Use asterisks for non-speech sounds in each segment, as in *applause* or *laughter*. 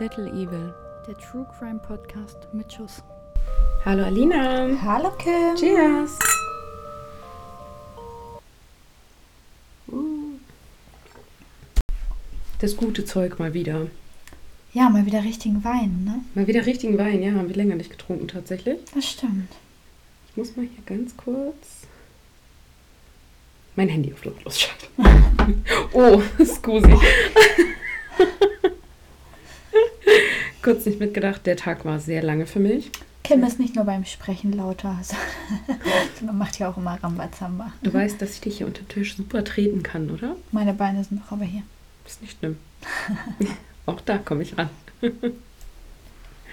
Little Evil. Der True Crime Podcast mit Schuss. Hallo Alina. Hallo Kim. Cheers. Das gute Zeug mal wieder. Ja, mal wieder richtigen Wein, ne? Mal wieder richtigen Wein, ja, haben wir länger nicht getrunken tatsächlich. Das stimmt. Ich muss mal hier ganz kurz mein Handy auf lautlos schalten. *laughs* oh, *laughs* scusi. Kurz nicht mitgedacht, der Tag war sehr lange für mich. Kim ist nicht nur beim Sprechen lauter, *laughs* sondern macht ja auch immer Rambazamba. Du weißt, dass ich dich hier unter den Tisch super treten kann, oder? Meine Beine sind noch aber hier. Ist nicht schlimm. *laughs* auch da komme ich ran. *laughs*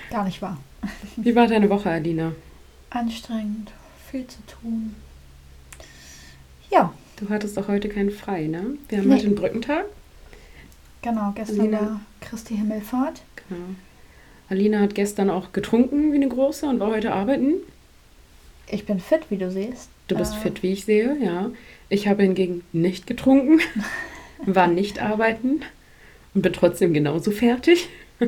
Gar nicht wahr. Wie war deine Woche, Alina? Anstrengend, viel zu tun. Ja, Du hattest auch heute keinen frei, ne? Wir haben Nee. heute den Brückentag. genau. Gestern Alina. war Christi Himmelfahrt. Genau. Alina hat gestern auch getrunken wie eine große und war heute arbeiten. Ich bin fit, wie du siehst. Du bist Äh, fit, wie ich sehe, ja. Ich habe hingegen nicht getrunken, *laughs* war nicht arbeiten und bin trotzdem genauso fertig. *laughs*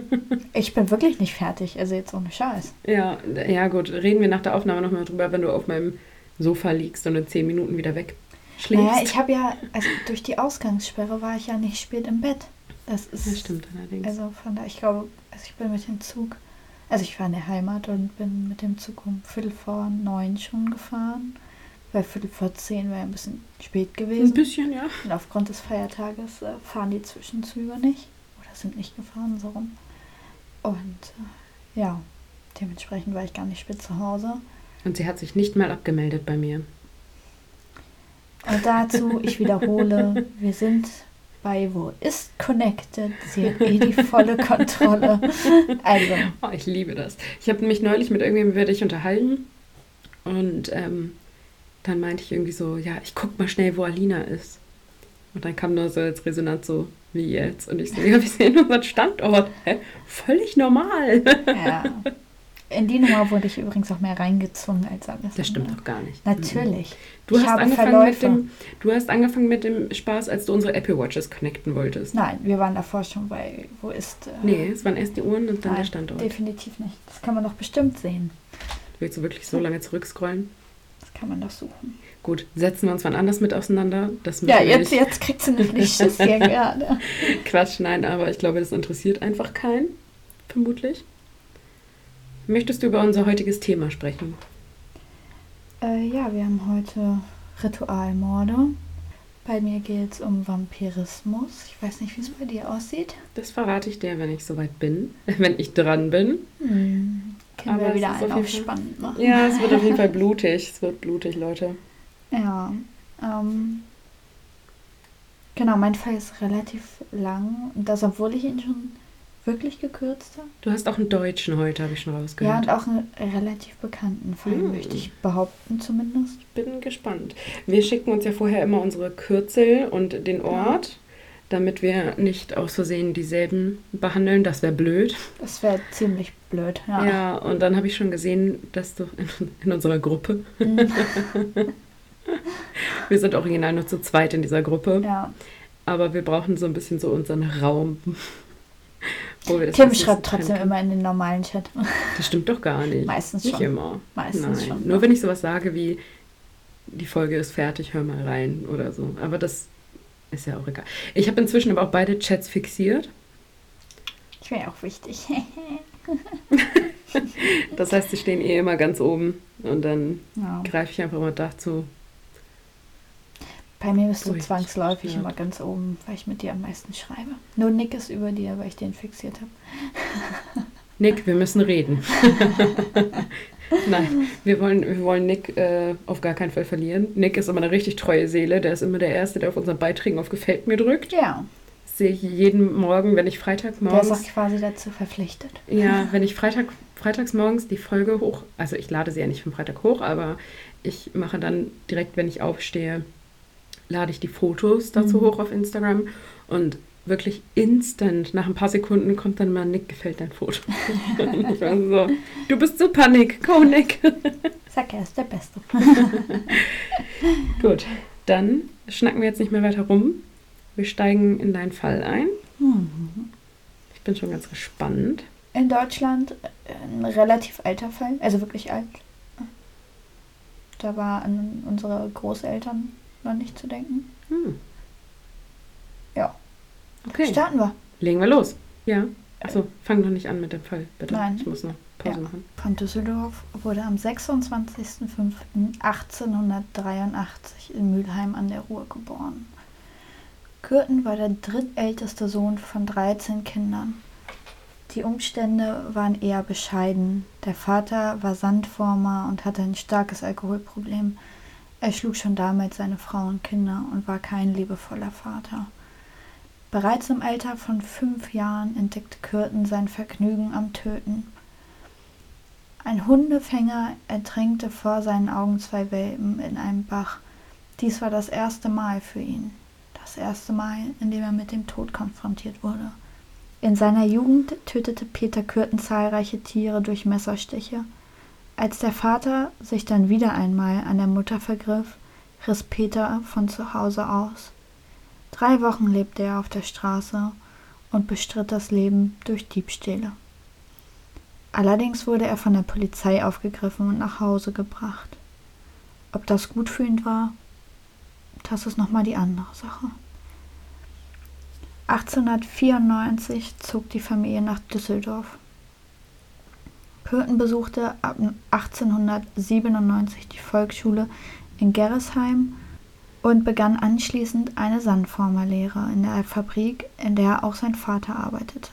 Ich bin wirklich nicht fertig, also jetzt ohne Scheiß. Ja, ja gut, reden wir nach der Aufnahme nochmal drüber, wenn du auf meinem Sofa liegst und in zehn Minuten wieder wegschläfst. Naja, ich habe ja, also durch die Ausgangssperre war ich ja nicht spät im Bett. Das ist. das stimmt allerdings. Also von da, ich glaube, also ich bin mit dem Zug, also ich war in der Heimat und bin mit dem Zug um Viertel vor neun schon gefahren. Weil Viertel vor zehn wäre ein bisschen spät Ein gewesen. bisschen, ja. Und aufgrund des Feiertages äh, fahren die Zwischenzüge nicht. Oder sind nicht gefahren, so rum. Und äh, ja, dementsprechend war ich gar nicht spät zu Hause. Und sie hat sich nicht mal abgemeldet bei mir. Und dazu, ich wiederhole, wir sind bei Wo ist Connected? Sie hat eh die volle Kontrolle. Also, Oh, ich liebe das. Ich habe mich neulich mit irgendjemandem über dich unterhalten und ähm, dann meinte ich irgendwie so, ja, ich guck mal schnell, wo Alina ist. Und dann kam nur so als Resonanz so, wie jetzt? Und ich so, ja, wir sehen unseren Standort. Hä? Völlig normal. ja. *laughs* In die Nummer wurde ich übrigens auch mehr reingezwungen als alles. Das stimmt doch gar nicht. Natürlich. Du ich hast, angefangen mit Verläufe. dem, du hast angefangen mit dem Spaß, als du unsere Apple Watches connecten wolltest. Nein, wir waren davor schon bei Wo ist. Äh, Nee, es waren erst die Uhren und dann der nein, Standort. Definitiv nicht. Das kann man doch bestimmt sehen. Willst du wirklich so lange zurückscrollen? Das kann man doch suchen. Gut, setzen wir uns wann anders mit auseinander. Das Ja, jetzt, nicht- jetzt kriegt sie nämlich Schiss *laughs* hier gerade. Quatsch, nein, aber ich glaube, das interessiert einfach keinen, vermutlich. Möchtest du über unser heutiges Thema sprechen? Äh, ja, wir haben heute Ritualmorde. Bei mir geht es um Vampirismus. Ich weiß nicht, wie es bei dir aussieht. Das verrate ich dir, wenn ich soweit bin, *laughs* wenn ich dran bin. Hm. Können Aber wir wieder einen auf Fall- spannend machen. Ja, es wird auf jeden Fall *laughs* blutig. Es wird blutig, Leute. Ja, ähm, genau, mein Fall ist relativ lang. Und das, obwohl ich ihn schon wirklich gekürzt habe. Du hast auch einen Deutschen heute, habe ich schon Ja, rausgehört. und auch einen relativ bekannten Fall, Hm. möchte ich behaupten zumindest. ich bin gespannt. Wir schicken uns ja vorher immer unsere Kürzel und den Ort, damit wir nicht aus Versehen dieselben behandeln. Das wäre blöd. Das wäre ziemlich blöd. Ja. Ja, und dann habe ich schon gesehen, dass du in, in unserer Gruppe, Hm, *laughs* wir sind original nur zu zweit in dieser Gruppe, ja. aber wir brauchen so ein bisschen so unseren Raum. Tim schreibt trotzdem können. immer in den normalen Chat. Das stimmt doch gar nicht. Meistens Nicht schon. immer. Meistens Nein. schon. Nur wenn ich sowas sage wie, die Folge ist fertig, hör mal rein oder so. Aber das ist ja auch egal. Ich habe inzwischen aber auch beide Chats fixiert. Ich wäre auch wichtig. *laughs* Das heißt, sie stehen eh immer ganz oben. Und dann ja. greife ich einfach mal dazu. Bei mir bist du Ui, zwangsläufig ja. immer ganz oben, weil ich mit dir am meisten schreibe. Nur Nick ist über dir, weil ich den fixiert habe. *laughs* Nick, wir müssen reden. *laughs* Nein, wir wollen, wir wollen Nick äh, auf gar keinen Fall verlieren. Nick ist immer eine richtig treue Seele. Der ist immer der Erste, der auf unseren Beiträgen auf Gefällt mir drückt. Ja, sehe ich jeden Morgen, wenn ich der ist Freitagmorgens... auch quasi dazu verpflichtet. Ja, *laughs* wenn ich Freitag, freitags morgens die Folge hoch, also ich lade sie ja nicht vom Freitag hoch, aber ich mache dann direkt, wenn ich aufstehe, lade ich die Fotos dazu Mhm. hoch auf Instagram und wirklich instant, nach ein paar Sekunden kommt dann mal, Nick, gefällt dein Foto. *laughs* Ich war so, du bist super, Nick, go, Nick. Sag, er ist der Beste. *laughs* Gut, dann schnacken wir jetzt nicht mehr weiter rum. Wir steigen in deinen Fall ein. Mhm. Ich bin schon ganz gespannt. In Deutschland ein relativ alter Fall, also wirklich alt. Da war an unsere Großeltern noch nicht zu denken. Hm. Ja. Okay. Starten wir. Legen wir los. Ja. Achso, fang noch nicht an mit dem Fall, bitte. Nein. Ich muss noch Pause Ja. machen. Von Düsseldorf wurde am 26.05.1883 in Mülheim an der Ruhr geboren. Kürten war der drittälteste Sohn von 13 Kindern. Die Umstände waren eher bescheiden. Der Vater war Sandformer und hatte ein starkes Alkoholproblem. Er schlug schon damals seine Frau und Kinder und war kein liebevoller Vater. Bereits im Alter von fünf Jahren entdeckte Kürten sein Vergnügen am Töten. Ein Hundefänger ertränkte vor seinen Augen zwei Welpen in einem Bach. Dies war das erste Mal für ihn. Das erste Mal, in dem er mit dem Tod konfrontiert wurde. In seiner Jugend tötete Peter Kürten zahlreiche Tiere durch Messerstiche. Als der Vater sich dann wieder einmal an der Mutter vergriff, riss Peter von zu Hause aus. Drei Wochen lebte er auf der Straße und bestritt das Leben durch Diebstähle. Allerdings wurde er von der Polizei aufgegriffen und nach Hause gebracht. Ob das gut für ihn war, das ist nochmal die andere Sache. 1894 zog die Familie nach Düsseldorf. Kürten besuchte ab 1897 die Volksschule in Gerresheim und begann anschließend eine Sandformerlehre in der Fabrik, in der auch sein Vater arbeitete.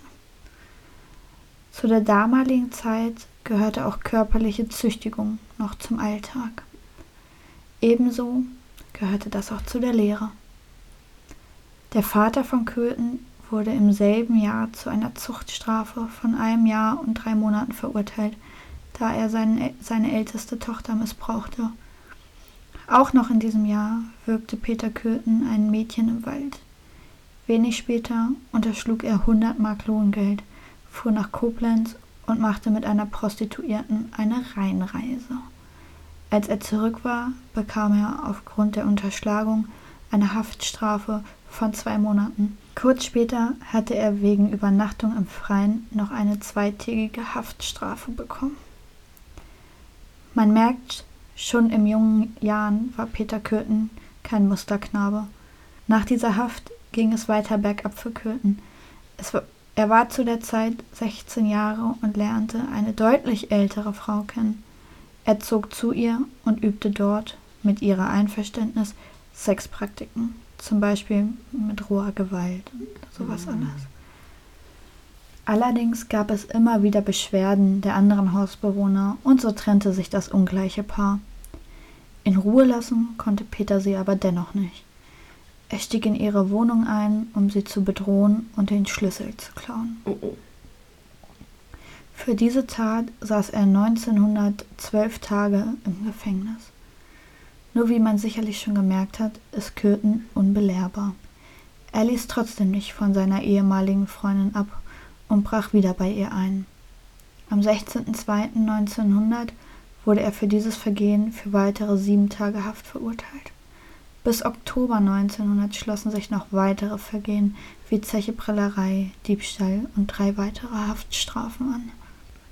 Zu der damaligen Zeit gehörte auch körperliche Züchtigung noch zum Alltag. Ebenso gehörte das auch zu der Lehre. Der Vater von Köthen wurde im selben Jahr zu einer Zuchtstrafe von einem Jahr und drei Monaten verurteilt, da er seine, seine älteste Tochter missbrauchte. Auch noch in diesem Jahr wirkte Peter Köthen ein Mädchen im Wald. Wenig später unterschlug er 100 Mark Lohngeld, fuhr nach Koblenz und machte mit einer Prostituierten eine Rheinreise. Als er zurück war, bekam er aufgrund der Unterschlagung eine Haftstrafe von zwei Monaten. Kurz später hatte er wegen Übernachtung im Freien noch eine zweitägige Haftstrafe bekommen. Man merkt, schon in jungen Jahren war Peter Köthen kein Musterknabe. Nach dieser Haft ging es weiter bergab für. Es war, er war zu der Zeit 16 Jahre und lernte eine deutlich ältere Frau kennen. Er zog zu ihr und übte dort, mit ihrer Einverständnis, Sexpraktiken, zum Beispiel mit roher Gewalt und sowas alles. Allerdings gab es immer wieder Beschwerden der anderen Hausbewohner und so trennte sich das ungleiche Paar. In Ruhe lassen konnte Peter sie aber dennoch nicht. Er stieg in ihre Wohnung ein, um sie zu bedrohen und den Schlüssel zu klauen. Oh, oh. Für diese Tat saß er 1912 Tage im Gefängnis. Nur wie man sicherlich schon gemerkt hat, ist Köthen unbelehrbar. Er ließ trotzdem nicht von seiner ehemaligen Freundin ab und brach wieder bei ihr ein. Am 16.02.1900 wurde er für dieses Vergehen für weitere sieben Tage Haft verurteilt. Bis Oktober 1900 schlossen sich noch weitere Vergehen wie Zecheprellerei, Diebstahl und drei weitere Haftstrafen an.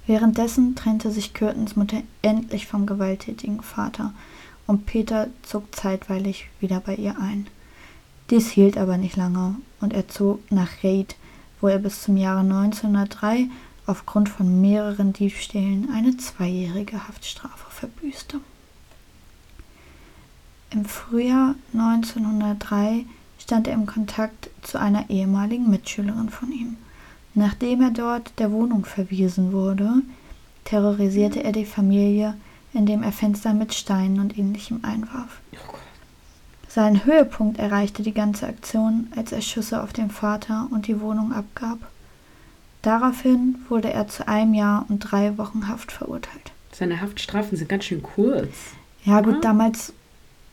Währenddessen trennte sich Kürtens Mutter endlich vom gewalttätigen Vater und Peter zog zeitweilig wieder bei ihr ein. Dies hielt aber nicht lange und er zog nach Reid, wo er bis zum Jahre 1903 aufgrund von mehreren Diebstählen eine zweijährige Haftstrafe verbüßte. Im Frühjahr 1903 stand er im Kontakt zu einer ehemaligen Mitschülerin von ihm. Nachdem er dort der Wohnung verwiesen wurde, terrorisierte er die Familie, indem er Fenster mit Steinen und ähnlichem einwarf. Seinen Höhepunkt erreichte die ganze Aktion, als er Schüsse auf den Vater und die Wohnung abgab. Daraufhin wurde er zu einem Jahr und drei Wochen Haft verurteilt. Seine Haftstrafen sind ganz schön kurz. Ja gut, Ja. damals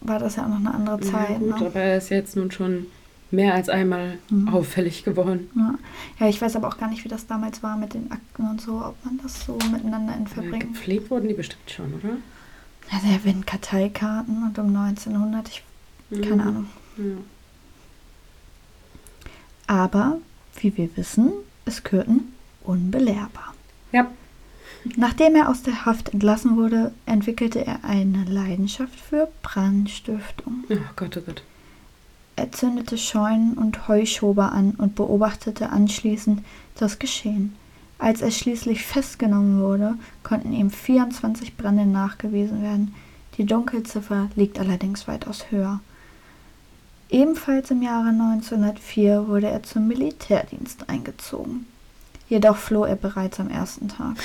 war das ja auch noch eine andere Ja, Zeit. gut, ne? aber er ist jetzt nun schon mehr als einmal Mhm. auffällig geworden. ja. ja, ich weiß aber auch gar nicht, wie das damals war mit den Akten und so, ob man das so miteinander in Äh, Verbringen. Gepflegt wurden die bestimmt schon, oder? Ja, der werden Karteikarten und um 1900, ich keine Mhm. Ahnung. Ja. Aber, wie wir wissen, ist Kürten unbelehrbar. Ja. Nachdem er aus der Haft entlassen wurde, entwickelte er eine Leidenschaft für Brandstiftung. Oh Gott, oh Gott. Er zündete Scheunen und Heuschober an und beobachtete anschließend das Geschehen. Als er schließlich festgenommen wurde, konnten ihm 24 Brände nachgewiesen werden. Die Dunkelziffer liegt allerdings weitaus höher. Ebenfalls im Jahre 1904 wurde er zum Militärdienst eingezogen. Jedoch floh er bereits am ersten Tag.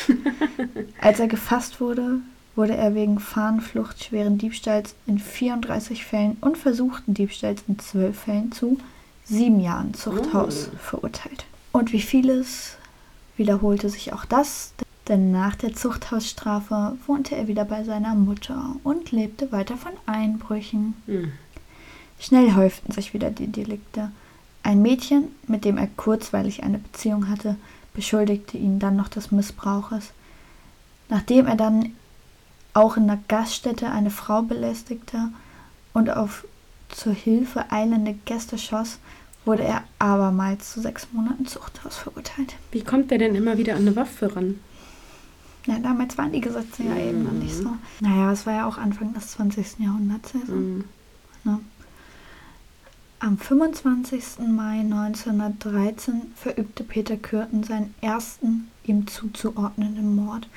*laughs* Als er gefasst wurde, wurde er wegen Fahnenflucht, schweren Diebstahls in 34 Fällen und versuchten Diebstahls in 12 Fällen zu sieben Jahren Zuchthaus Oh. verurteilt. Und wie vieles wiederholte sich auch das, denn nach der Zuchthausstrafe wohnte er wieder bei seiner Mutter und lebte weiter von Einbrüchen. Hm. Schnell häuften sich wieder die Delikte. Ein Mädchen, mit dem er kurzweilig eine Beziehung hatte, beschuldigte ihn dann noch des Missbrauches. Nachdem er dann auch in der Gaststätte eine Frau belästigte und auf zur Hilfe eilende Gäste schoss, wurde er abermals zu sechs Monaten Zuchthaus verurteilt. Wie kommt der denn immer wieder an eine Waffe ran? Ja, damals waren die Gesetze ja eben noch nicht so. Naja, es war ja auch Anfang des 20. Jahrhunderts. Also. Hm. Ne? Am 25. Mai 1913 verübte Peter Kürten seinen ersten ihm zuzuordnenden Mord.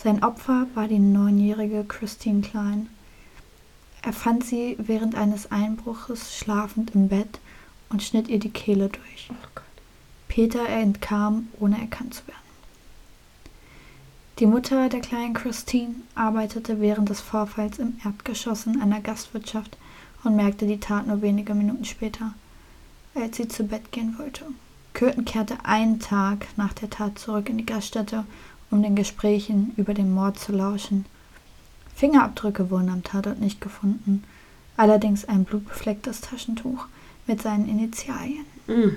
Sein Opfer war die neunjährige Christine Klein. Er fand sie während eines Einbruches schlafend im Bett und schnitt ihr die Kehle durch. Oh Gott. Peter entkam, ohne erkannt zu werden. Die Mutter der kleinen Christine arbeitete während des Vorfalls im Erdgeschoss in einer Gastwirtschaft und merkte die Tat nur wenige Minuten später, als sie zu Bett gehen wollte. Kürten kehrte einen Tag nach der Tat zurück in die Gaststätte, um den Gesprächen über den Mord zu lauschen. Fingerabdrücke wurden am Tatort nicht gefunden, allerdings ein blutbeflecktes Taschentuch mit seinen Initialien. Hm.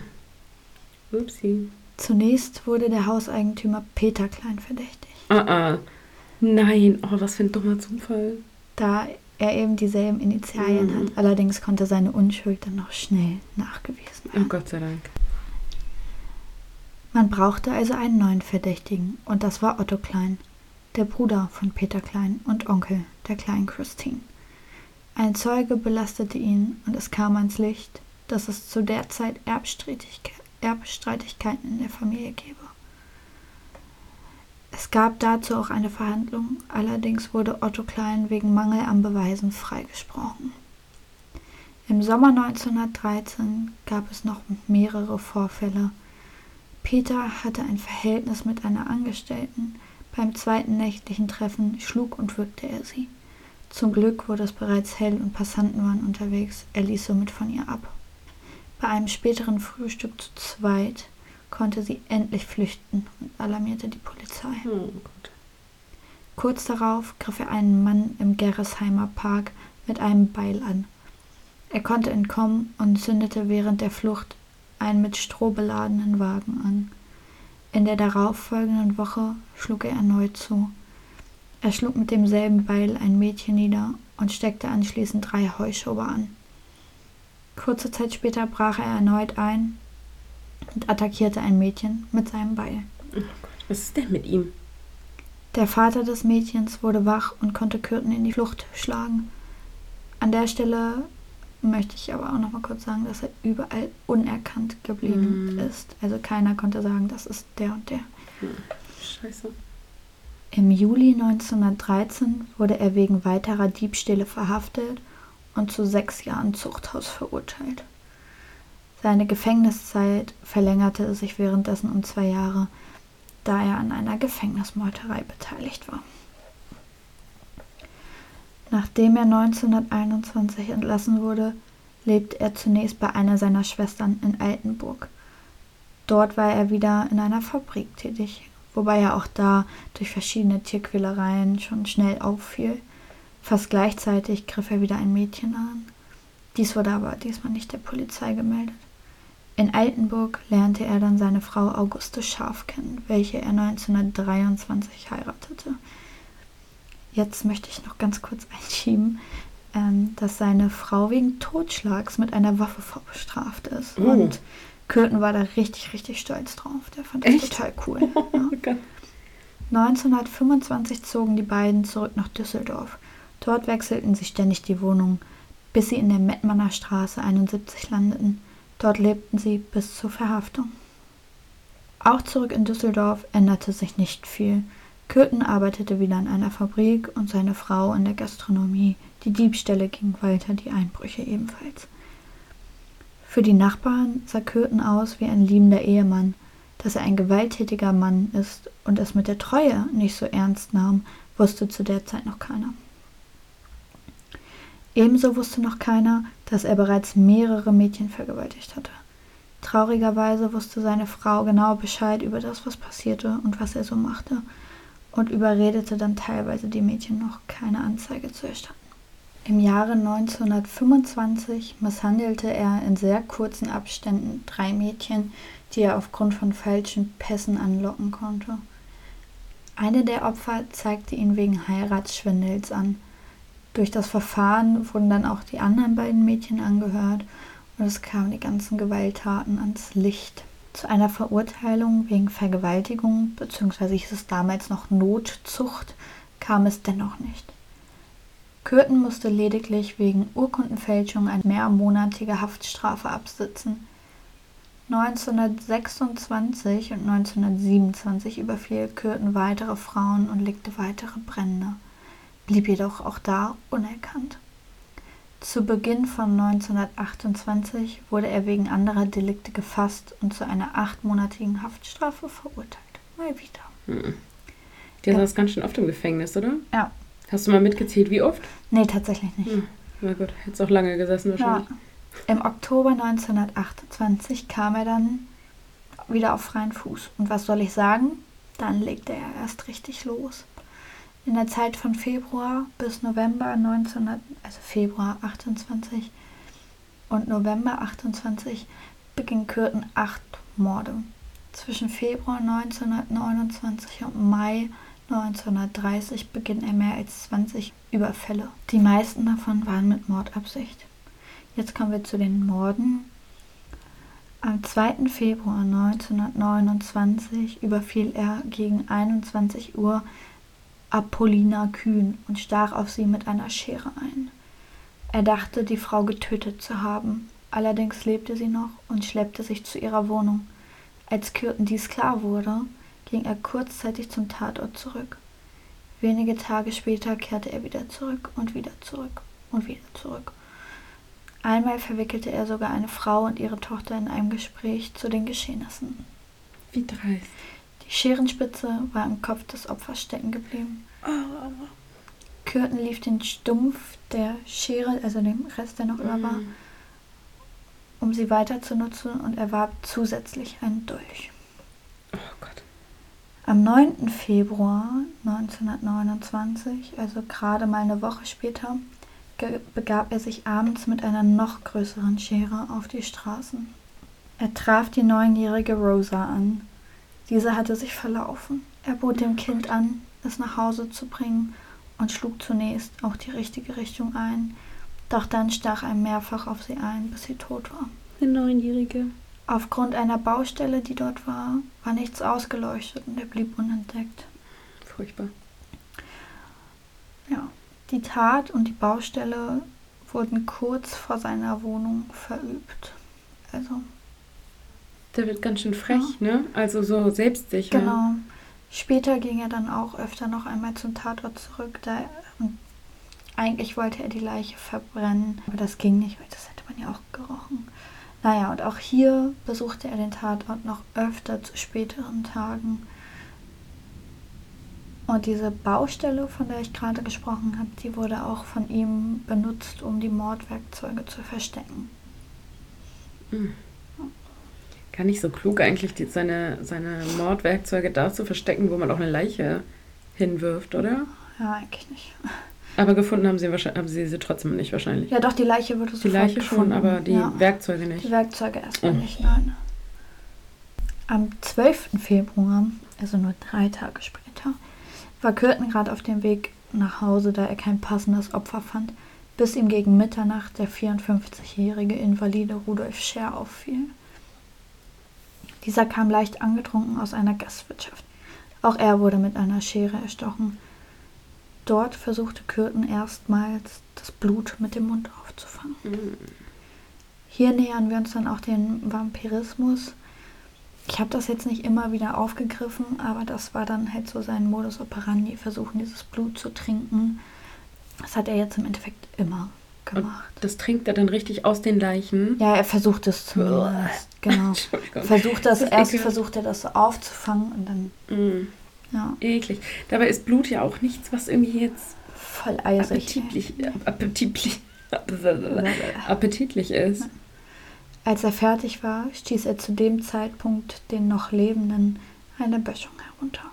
Upsi. Zunächst wurde der Hauseigentümer Peter Klein verdächtig, Ah, ah. Nein, oh, was für ein dummer Zufall. da er eben dieselben Initialien Mhm. hat. Allerdings konnte seine Unschuld dann noch schnell nachgewiesen Oh werden. Gott sei Dank. Man brauchte also einen neuen Verdächtigen und das war Otto Klein, der Bruder von Peter Klein und Onkel der kleinen Christine. Ein Zeuge belastete ihn und es kam ans Licht, dass es zu der Zeit Erbstreitigke Erbstreitigkeiten in der Familie gäbe. Es gab dazu auch eine Verhandlung, allerdings wurde Otto Klein wegen Mangel an Beweisen freigesprochen. Im Sommer 1913 gab es noch mehrere Vorfälle. Peter hatte ein Verhältnis mit einer Angestellten. Beim zweiten nächtlichen Treffen schlug und würgte er sie. Zum Glück wurde es bereits hell und Passanten waren unterwegs. Er ließ somit von ihr ab. Bei einem späteren Frühstück zu zweit konnte sie endlich flüchten und alarmierte die Polizei. Oh Gott. Kurz darauf griff er einen Mann im Gerresheimer Park mit einem Beil an. Er konnte entkommen und zündete während der Flucht einen mit Stroh beladenen Wagen an. In der darauffolgenden Woche schlug er erneut zu. Er schlug mit demselben Beil ein Mädchen nieder und steckte anschließend drei Heuschober an. Kurze Zeit später brach er erneut ein und attackierte ein Mädchen mit seinem Beil. Oh Gott. Was ist denn mit ihm? Der Vater des Mädchens wurde wach und konnte Kürten in die Flucht schlagen. An der Stelle möchte ich aber auch noch mal kurz sagen, dass er überall unerkannt geblieben Mhm. ist. Also keiner konnte sagen, das ist der und der. Scheiße. Im Juli 1913 wurde er wegen weiterer Diebstähle verhaftet und zu sechs Jahren Zuchthaus verurteilt. Seine Gefängniszeit verlängerte sich währenddessen um zwei Jahre, da er an einer Gefängnismeuterei beteiligt war. Nachdem er 1921 entlassen wurde, lebte er zunächst bei einer seiner Schwestern in Altenburg. Dort war er wieder in einer Fabrik tätig, wobei er auch da durch verschiedene Tierquälereien schon schnell auffiel. Fast gleichzeitig griff er wieder ein Mädchen an. Dies wurde aber diesmal nicht der Polizei gemeldet. In Altenburg lernte er dann seine Frau Auguste Scharf kennen, welche er 1923 heiratete. Jetzt möchte ich noch ganz kurz *laughs* einschieben, ähm, dass seine Frau wegen Totschlags mit einer Waffe vorbestraft ist. Oh. Und Curtin war da richtig, richtig stolz drauf. Der fand das Echt? total cool. *laughs* Ja. 1925 zogen die beiden zurück nach Düsseldorf. Dort wechselten sie ständig die Wohnung, bis sie in der Mettmanner Straße 71 landeten. Dort lebten sie bis zur Verhaftung. Auch zurück in Düsseldorf änderte sich nicht viel. Kürten arbeitete wieder in einer Fabrik und seine Frau in der Gastronomie. Die Diebstähle gingen weiter, die Einbrüche ebenfalls. Für die Nachbarn sah Kürten aus wie ein liebender Ehemann. Dass er ein gewalttätiger Mann ist und es mit der Treue nicht so ernst nahm, wusste zu der Zeit noch keiner. Ebenso wusste noch keiner, dass er bereits mehrere Mädchen vergewaltigt hatte. Traurigerweise wusste seine Frau genau Bescheid über das, was passierte und was er so machte, und überredete dann teilweise die Mädchen noch, keine Anzeige zu erstatten. Im Jahre 1925 misshandelte er in sehr kurzen Abständen drei Mädchen, die er aufgrund von falschen Pässen anlocken konnte. Eine der Opfer zeigte ihn wegen Heiratsschwindels an. Durch das Verfahren wurden dann auch die anderen beiden Mädchen angehört und es kamen die ganzen Gewalttaten ans Licht. Zu einer Verurteilung wegen Vergewaltigung, beziehungsweise hieß es damals noch Notzucht, kam es dennoch nicht. Kürten musste lediglich wegen Urkundenfälschung eine mehrmonatige Haftstrafe absitzen. 1926 und 1927 überfiel Kürten weitere Frauen und legte weitere Brände, blieb jedoch auch da unerkannt. Zu Beginn von 1928 wurde er wegen anderer Delikte gefasst und zu einer achtmonatigen Haftstrafe verurteilt. Mal wieder. Hm. Der Ja. saß ganz schön oft im Gefängnis, oder? Ja. Hast du mal mitgezählt, wie oft? Nee, tatsächlich nicht. Hm. Na gut, hättest auch lange gesessen Ja. wahrscheinlich. Im Oktober 1928 kam er dann wieder auf freien Fuß. Und was soll ich sagen? Dann legte er erst richtig los. In der Zeit von Februar bis November 1900, also Februar 28 und November 28 beging Kürten acht Morde. Zwischen Februar 1929 und Mai 1930 beging er mehr als 20 Überfälle. Die meisten davon waren mit Mordabsicht. Jetzt kommen wir zu den Morden. Am 2. Februar 1929 überfiel er gegen 21 Uhr Apollina Kühn und stach auf sie mit einer Schere ein. Er dachte, die Frau getötet zu haben. Allerdings lebte sie noch und schleppte sich zu ihrer Wohnung. Als Kürten dies klar wurde, ging er kurzzeitig zum Tatort zurück. Wenige Tage später kehrte er wieder zurück und wieder zurück und wieder zurück. Einmal verwickelte er sogar eine Frau und ihre Tochter in einem Gespräch zu den Geschehnissen. Wie dreist. Die Scherenspitze war im Kopf des Opfers stecken geblieben. Kürten lief den Stumpf der Schere, also dem Rest, der noch über war, Mhm. um sie weiter zu nutzen und erwarb zusätzlich einen Dolch. Oh Gott. Am 9. Februar 1929, also gerade mal eine Woche später, begab er sich abends mit einer noch größeren Schere auf die Straßen. Er traf die neunjährige Rosa an. Diese hatte sich verlaufen. Er bot dem Kind an, es nach Hause zu bringen und schlug zunächst auch die richtige Richtung ein, doch dann stach er mehrfach auf sie ein, bis sie tot war. Eine Neunjährige. Aufgrund einer Baustelle, die dort war, war nichts ausgeleuchtet und er blieb unentdeckt. Furchtbar. Ja, die Tat und die Baustelle wurden kurz vor seiner Wohnung verübt. Also, Der wird ganz schön frech, ne? Also so selbstsicher. genau. Später ging er dann auch öfter noch einmal zum Tatort zurück. Da, und eigentlich wollte er die Leiche verbrennen, aber das ging nicht, weil das hätte man ja auch gerochen. Naja, und auch hier besuchte er den Tatort noch öfter zu späteren Tagen. Und diese Baustelle, von der ich gerade gesprochen habe, die wurde auch von ihm benutzt, um die Mordwerkzeuge zu verstecken. Gar nicht so klug eigentlich, die, seine, seine Mordwerkzeuge da zu verstecken, wo man auch eine Leiche hinwirft, oder? Ja, eigentlich nicht. Aber gefunden haben sie, wahrscheinlich, haben sie sie trotzdem nicht wahrscheinlich. Ja, doch, die Leiche wurde die sofort Leiche schon, gefunden. aber die ja. Werkzeuge nicht. Die Werkzeuge erstmal Oh. nicht, nein. Am 12. Februar, also nur drei Tage später, war Kürten gerade auf dem Weg nach Hause, da er kein passendes Opfer fand, bis ihm gegen Mitternacht der 54-jährige Invalide Rudolf Scher auffiel. Dieser kam leicht angetrunken aus einer Gastwirtschaft. Auch er wurde mit einer Schere erstochen. Dort versuchte Kürten erstmals das Blut mit dem Mund aufzufangen. Mhm. Hier nähern wir uns dann auch dem Vampirismus. Ich habe das jetzt nicht immer wieder aufgegriffen, aber das war dann halt so sein Modus operandi, versuchen dieses Blut zu trinken. Das hat er jetzt im Endeffekt immer gemacht. Und das trinkt er dann richtig aus den Leichen. Ja, er versucht es zumindest. genau. *laughs* Versucht das, Das erst ekelhaft. versucht er das aufzufangen und dann, Mm, ja, eklig. Dabei ist Blut ja auch nichts, was irgendwie jetzt voll eisig. appetitlich, appetitlich, *laughs* appetitlich ist. Als er fertig war, stieß er zu dem Zeitpunkt den noch Lebenden eine Böschung herunter.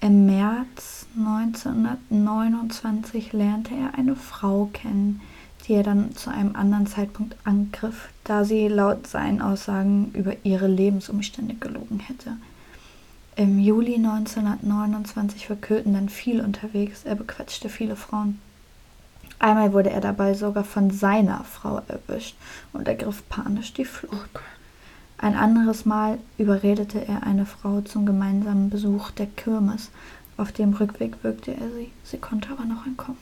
Im März 1929 lernte er eine Frau kennen, die er dann zu einem anderen Zeitpunkt angriff, da sie laut seinen Aussagen über ihre Lebensumstände gelogen hätte. Im Juli 1929 war Köthen dann viel unterwegs, er bequatschte viele Frauen. Einmal wurde er dabei sogar von seiner Frau erwischt und ergriff panisch die Flucht. Oh. Ein anderes Mal überredete er eine Frau zum gemeinsamen Besuch der Kirmes. Auf dem Rückweg wirkte er sie, sie konnte aber noch entkommen.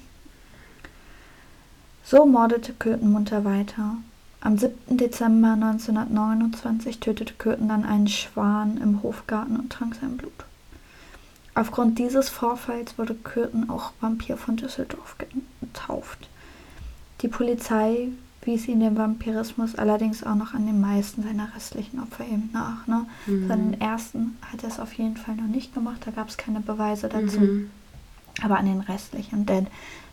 So mordete Köthen munter weiter. Am 7. Dezember 1929 tötete Köthen dann einen Schwan im Hofgarten und trank sein Blut. Aufgrund dieses Vorfalls wurde Köthen auch Vampir von Düsseldorf getauft. Die Polizei wies ihn dem Vampirismus allerdings auch noch an den meisten seiner restlichen Opfer eben nach. Ne? Mhm. Seinen ersten hat er es auf jeden Fall noch nicht gemacht, da gab es keine Beweise dazu. Mhm. Aber an den restlichen, denn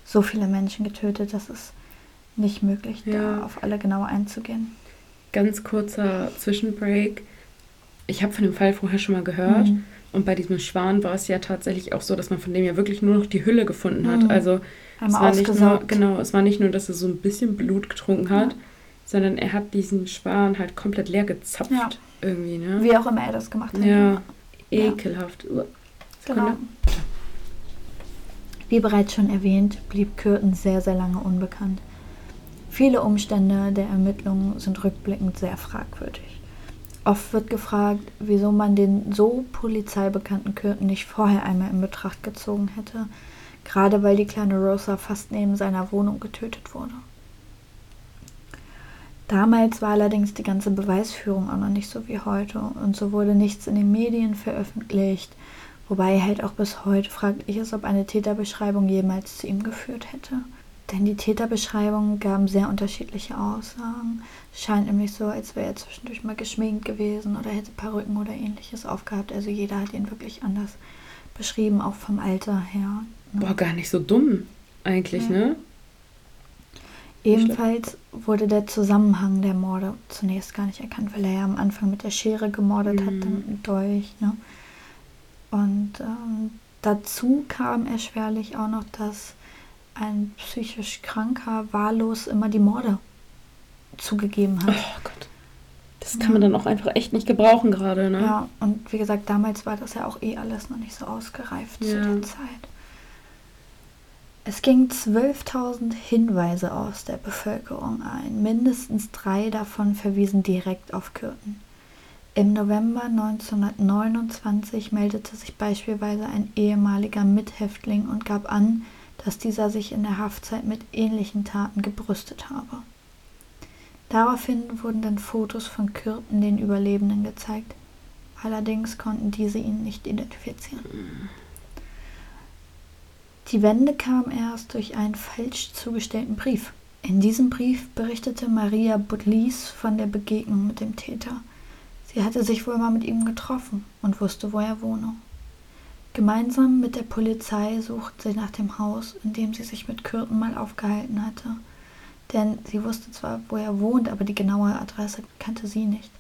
so viele Menschen getötet, das ist nicht möglich, Ja. da auf alle genau einzugehen. Ganz kurzer Zwischenbreak. Ich habe von dem Fall vorher schon mal gehört. Mhm. Und bei diesem Schwan war es ja tatsächlich auch so, dass man von dem ja wirklich nur noch die Hülle gefunden hat. Mhm. Also Einmal war nicht nur, ausgesaugt. genau, es war nicht nur, dass er so ein bisschen Blut getrunken hat, sondern er hat diesen Schwan halt komplett leer gezapft Ja. irgendwie, ne? Wie auch immer er das gemacht hat. Ja, ekelhaft. Uah. Genau. Wie bereits schon erwähnt, blieb Kürten sehr, sehr lange unbekannt. Viele Umstände der Ermittlungen sind rückblickend sehr fragwürdig. Oft wird gefragt, wieso man den so polizeibekannten Kürten nicht vorher einmal in Betracht gezogen hätte, gerade weil die kleine Rosa fast neben seiner Wohnung getötet wurde. Damals war allerdings die ganze Beweisführung auch noch nicht so wie heute und so wurde nichts in den Medien veröffentlicht, wobei halt auch bis heute fraglich ist, ob eine Täterbeschreibung jemals zu ihm geführt hätte. Denn die Täterbeschreibungen gaben sehr unterschiedliche Aussagen. Scheint nämlich so, als wäre er zwischendurch mal geschminkt gewesen oder hätte Perücken oder ähnliches aufgehabt. Also jeder hat ihn wirklich anders beschrieben, auch vom Alter her. Boah, gar nicht so dumm eigentlich, Ja. ne? Ebenfalls wurde der Zusammenhang der Morde zunächst gar nicht erkannt, weil er ja am Anfang mit der Schere gemordet hat, Mhm. dann mit dem Dolch. Ne? Und ähm, dazu kam erschwerlich auch noch, dass ein psychisch Kranker wahllos immer die Morde zugegeben hat. Oh Gott. Das kann man dann auch einfach echt nicht gebrauchen gerade, ne? Ja, und wie gesagt, damals war das ja auch eh alles noch nicht so ausgereift zu Ja. der Zeit. Es gingen 12.000 Hinweise aus der Bevölkerung ein. Mindestens drei davon verwiesen direkt auf Kürten. Im November 1929 meldete sich beispielsweise ein ehemaliger Mithäftling und gab an, dass dieser sich in der Haftzeit mit ähnlichen Taten gebrüstet habe. Daraufhin wurden dann Fotos von Kürten den Überlebenden gezeigt. Allerdings konnten diese ihn nicht identifizieren. Die Wende kam erst durch einen falsch zugestellten Brief. In diesem Brief berichtete Maria Butlis von der Begegnung mit dem Täter. Sie hatte sich wohl mal mit ihm getroffen und wusste, wo er wohne. Gemeinsam mit der Polizei suchten sie nach dem Haus, in dem sie sich mit Kürten mal aufgehalten hatte. Denn sie wusste zwar, wo er wohnt, aber die genaue Adresse kannte sie nicht.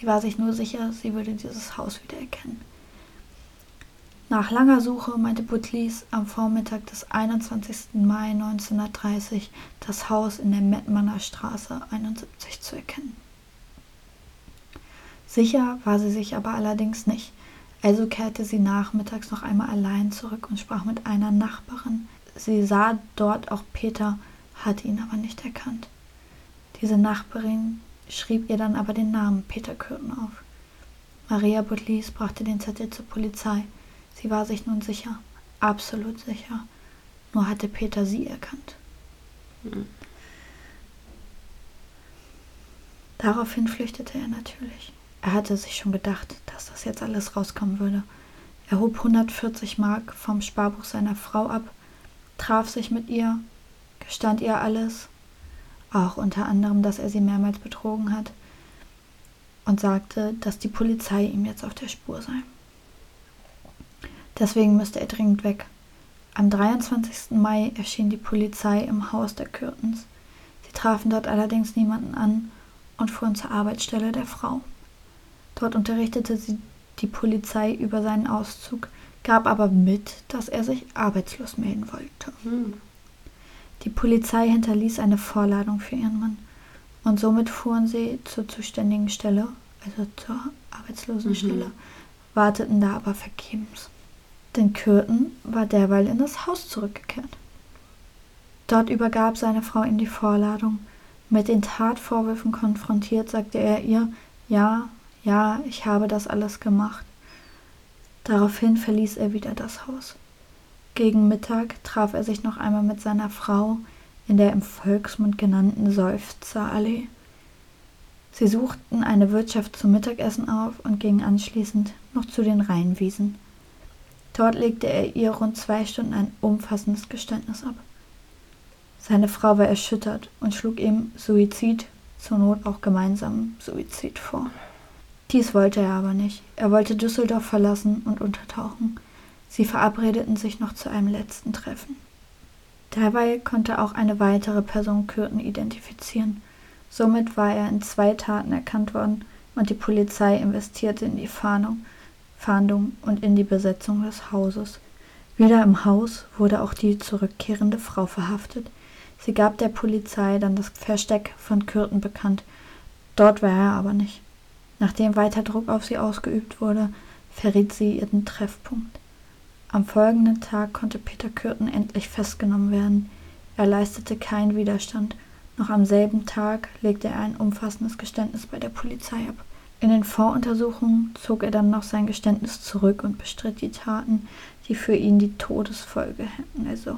Sie war sich nur sicher, sie würde dieses Haus wiedererkennen. Nach langer Suche meinte Butlis am Vormittag des 21. Mai 1930 das Haus in der Mettmanner Straße 71 zu erkennen. Sicher war sie sich aber allerdings nicht, also kehrte sie nachmittags noch einmal allein zurück und sprach mit einer Nachbarin. Sie sah dort auch Peter, hatte ihn aber nicht erkannt. Diese Nachbarin schrieb ihr dann aber den Namen Peter Kürten auf. Maria Butlis brachte den Zettel zur Polizei. Sie war sich nun sicher, absolut sicher. Nur hatte Peter sie erkannt. Mhm. Daraufhin flüchtete er natürlich. Er hatte sich schon gedacht, dass das jetzt alles rauskommen würde. Er hob 140 Mark vom Sparbuch seiner Frau ab, traf sich mit ihr, gestand ihr alles, auch unter anderem, dass er sie mehrmals betrogen hat, und sagte, dass die Polizei ihm jetzt auf der Spur sei. Deswegen müsste er dringend weg. Am 23. Mai erschien die Polizei im Haus der Kürtens. Sie trafen dort allerdings niemanden an und fuhren zur Arbeitsstelle der Frau. Dort unterrichtete sie die Polizei über seinen Auszug, gab aber mit, dass er sich arbeitslos melden wollte. Hm. Die Polizei hinterließ eine Vorladung für ihren Mann und somit fuhren sie zur zuständigen Stelle, also zur Arbeitslosenstelle, mhm. warteten da aber vergebens. Denn Kürten war derweil in das Haus zurückgekehrt. Dort übergab seine Frau ihm die Vorladung. Mit den Tatvorwürfen konfrontiert, sagte er ihr, ja, ja, ich habe das alles gemacht. Daraufhin verließ er wieder das Haus. Gegen Mittag traf er sich noch einmal mit seiner Frau in der im Volksmund genannten Seufzerallee. Sie suchten eine Wirtschaft zum Mittagessen auf und gingen anschließend noch zu den Rheinwiesen. Dort legte er ihr rund zwei Stunden ein umfassendes Geständnis ab. Seine Frau war erschüttert und schlug ihm Suizid, zur Not auch gemeinsamen Suizid vor. Dies wollte er aber nicht. Er wollte Düsseldorf verlassen und untertauchen. Sie verabredeten sich noch zu einem letzten Treffen. Dabei konnte auch eine weitere Person Kürten identifizieren. Somit war er in zwei Taten erkannt worden und die Polizei investierte in die Fahndung, Fahndung und in die Besetzung des Hauses. Wieder im Haus wurde auch die zurückkehrende Frau verhaftet. Sie gab der Polizei dann das Versteck von Kürten bekannt. Dort war er aber nicht. Nachdem weiter Druck auf sie ausgeübt wurde, verriet sie ihren Treffpunkt. Am folgenden Tag konnte Peter Kürten endlich festgenommen werden. Er leistete keinen Widerstand. Noch am selben Tag legte er ein umfassendes Geständnis bei der Polizei ab. In den Voruntersuchungen zog er dann noch sein Geständnis zurück und bestritt die Taten, die für ihn die Todesfolge hätten. Also,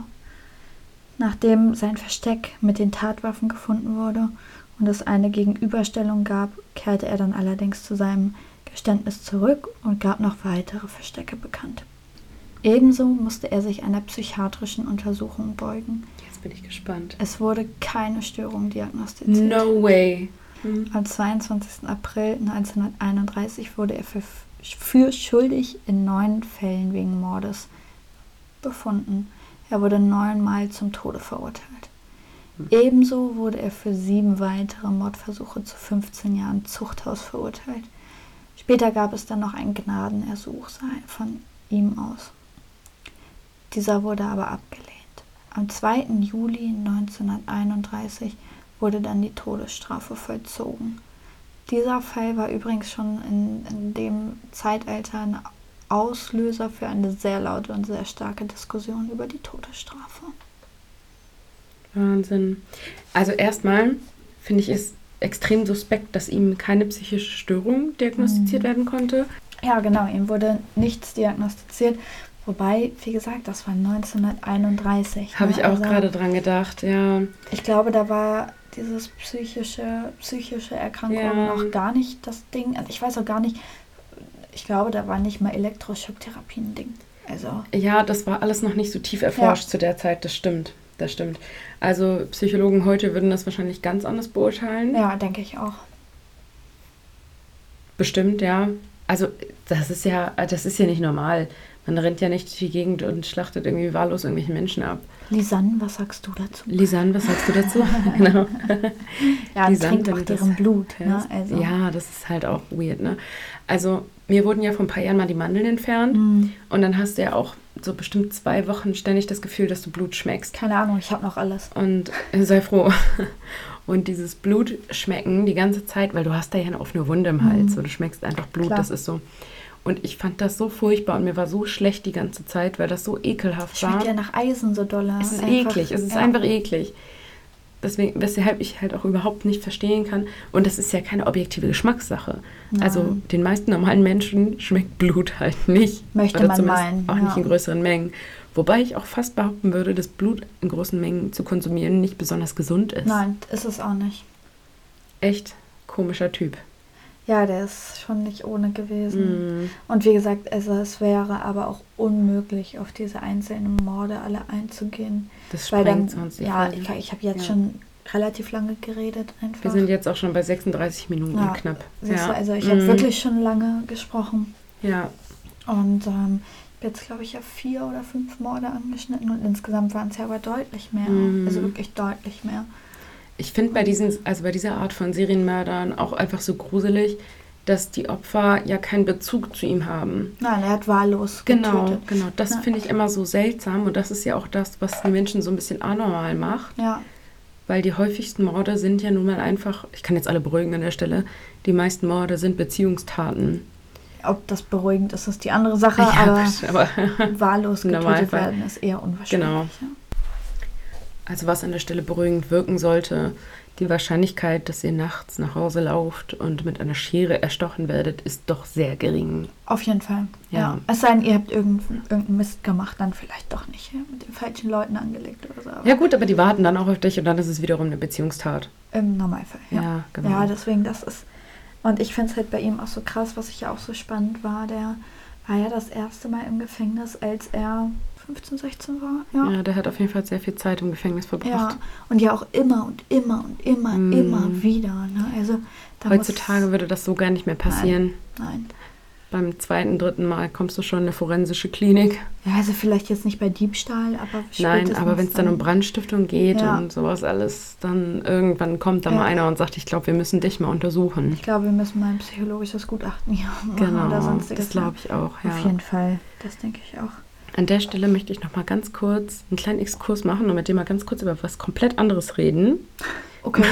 nachdem sein Versteck mit den Tatwaffen gefunden wurde und es eine Gegenüberstellung gab, kehrte er dann allerdings zu seinem Geständnis zurück und gab noch weitere Verstecke bekannt. Ebenso musste er sich einer psychiatrischen Untersuchung beugen. Jetzt bin ich gespannt. Es wurde keine Störung diagnostiziert. No way. Hm. Am 22. April 1931 wurde er für, für schuldig in neun Fällen wegen Mordes befunden. Er wurde neunmal zum Tode verurteilt. Hm. Ebenso wurde er für sieben weitere Mordversuche zu 15 Jahren Zuchthaus verurteilt. Später gab es dann noch einen Gnadenersuch von ihm aus. Dieser wurde aber abgelehnt. Am 2. Juli 1931 wurde dann die Todesstrafe vollzogen. Dieser Fall war übrigens schon in, in dem Zeitalter ein Auslöser für eine sehr laute und sehr starke Diskussion über die Todesstrafe. Wahnsinn. Also erstmal finde ich es extrem suspekt, dass ihm keine psychische Störung diagnostiziert mhm. werden konnte. Ja, genau, ihm wurde nichts diagnostiziert, Wobei, wie gesagt, das war 1931. Habe ne? ich auch also, gerade dran gedacht, ja. Ich glaube, da war dieses psychische, psychische Erkrankung ja. noch gar nicht das Ding. Also ich weiß auch gar nicht, ich glaube, da war nicht mal Elektroschocktherapie ein Ding. Also. Ja, das war alles noch nicht so tief erforscht ja. zu der Zeit, das stimmt. Das stimmt. Also Psychologen heute würden das wahrscheinlich ganz anders beurteilen. Ja, denke ich auch. Bestimmt, ja. Also das ist ja, das ist ja nicht normal. Man rennt ja nicht durch die Gegend und schlachtet irgendwie wahllos irgendwelche Menschen ab. Lisanne, was sagst du dazu? Lisanne, was sagst du dazu? *laughs* genau. *laughs* Ja, Lisanne, trinkt auch deren Blut. Ne? Also. Ja, das ist halt auch weird. Ne? Also mir wurden ja vor ein paar Jahren mal die Mandeln entfernt mm. und dann hast du ja auch so bestimmt zwei Wochen ständig das Gefühl, dass du Blut schmeckst. Keine Ahnung, ich habe noch alles. Und sei froh. *laughs* Und dieses Blut schmecken die ganze Zeit, weil du hast da ja eine offene Wunde im Hals mm. und du schmeckst einfach Blut, Klar. das ist so. Und ich fand das so furchtbar und mir war so schlecht die ganze Zeit, weil das so ekelhaft war. Schmeckt ja nach Eisen so doll. Es ist einfach, eklig, es ist ja. einfach eklig. deswegen, weshalb ich halt auch überhaupt nicht verstehen kann. Und das ist ja keine objektive Geschmackssache. Also Nein. den meisten normalen Menschen schmeckt Blut halt nicht. Möchte Oder man zumindest meinen, Auch ja. nicht in größeren Mengen. Wobei ich auch fast behaupten würde, dass Blut in großen Mengen zu konsumieren nicht besonders gesund ist. Nein, ist es auch nicht. Echt komischer Typ. Ja, der ist schon nicht ohne gewesen. Mm. Und wie gesagt, also es wäre aber auch unmöglich, auf diese einzelnen Morde alle einzugehen. Das Weil dann, sonst ja, ich, ich habe jetzt Ja. schon relativ lange geredet einfach. Wir sind jetzt auch schon bei 36 Minuten Ja, knapp. Du, Ja. Also ich habe Mm. wirklich schon lange gesprochen. Ja, Und ähm, ich habe jetzt, glaube ich, ja vier oder fünf Morde angeschnitten und insgesamt waren es ja aber deutlich mehr. Mhm. Also wirklich deutlich mehr. Ich finde bei diesen, also bei dieser Art von Serienmördern auch einfach so gruselig, dass die Opfer ja keinen Bezug zu ihm haben. Nein, er hat wahllos Genau, getötet. genau. Das finde ich immer so seltsam und das ist ja auch das, was die Menschen so ein bisschen anormal macht, Ja, weil die häufigsten Morde sind ja nun mal einfach, ich kann jetzt alle beruhigen an der Stelle, die meisten Morde sind Beziehungstaten. ob das beruhigend ist, ist die andere Sache, Ja, aber aber wahllos *laughs* getötet werden ist eher unwahrscheinlich. Genau. Ja. Also was an der Stelle beruhigend wirken sollte, die Wahrscheinlichkeit, dass ihr nachts nach Hause lauft und mit einer Schere erstochen werdet, ist doch sehr gering. Auf jeden Fall. Ja. Ja. Es sei denn, ihr habt irgendeinen Mist gemacht, dann vielleicht doch nicht. Ja? Mit den falschen Leuten angelegt oder so. Aber Ja gut, aber die warten dann auch auf dich und dann ist es wiederum eine Beziehungstat. Im Normalfall, ja. Ja, genau. Ja, deswegen, das ist. Und ich finde es halt bei ihm auch so krass, was ich ja auch so spannend war. Der war ja das erste Mal im Gefängnis, als er 15, 16 war. Ja. Ja, der hat auf jeden Fall sehr viel Zeit im Gefängnis verbracht. Ja, und ja auch immer und immer und immer, Mm. immer wieder. Ne? Also Heutzutage würde das so gar nicht mehr passieren. Muss, nein. Beim zweiten, dritten Mal kommst du schon in eine forensische Klinik. Ja, also vielleicht jetzt nicht bei Diebstahl, aber Nein, aber wenn es dann um Brandstiftung geht Ja. und sowas alles, dann irgendwann kommt da Ja. mal einer und sagt, ich glaube, wir müssen dich mal untersuchen. Ich glaube, wir müssen mal ein psychologisches Gutachten hier machen Genau, oder sonstiges. das glaube ich auch. Ja. Auf jeden Fall. Das denke ich auch. An der Stelle möchte ich noch mal ganz kurz einen kleinen Exkurs machen und mit dir mal ganz kurz über was komplett anderes reden. Okay.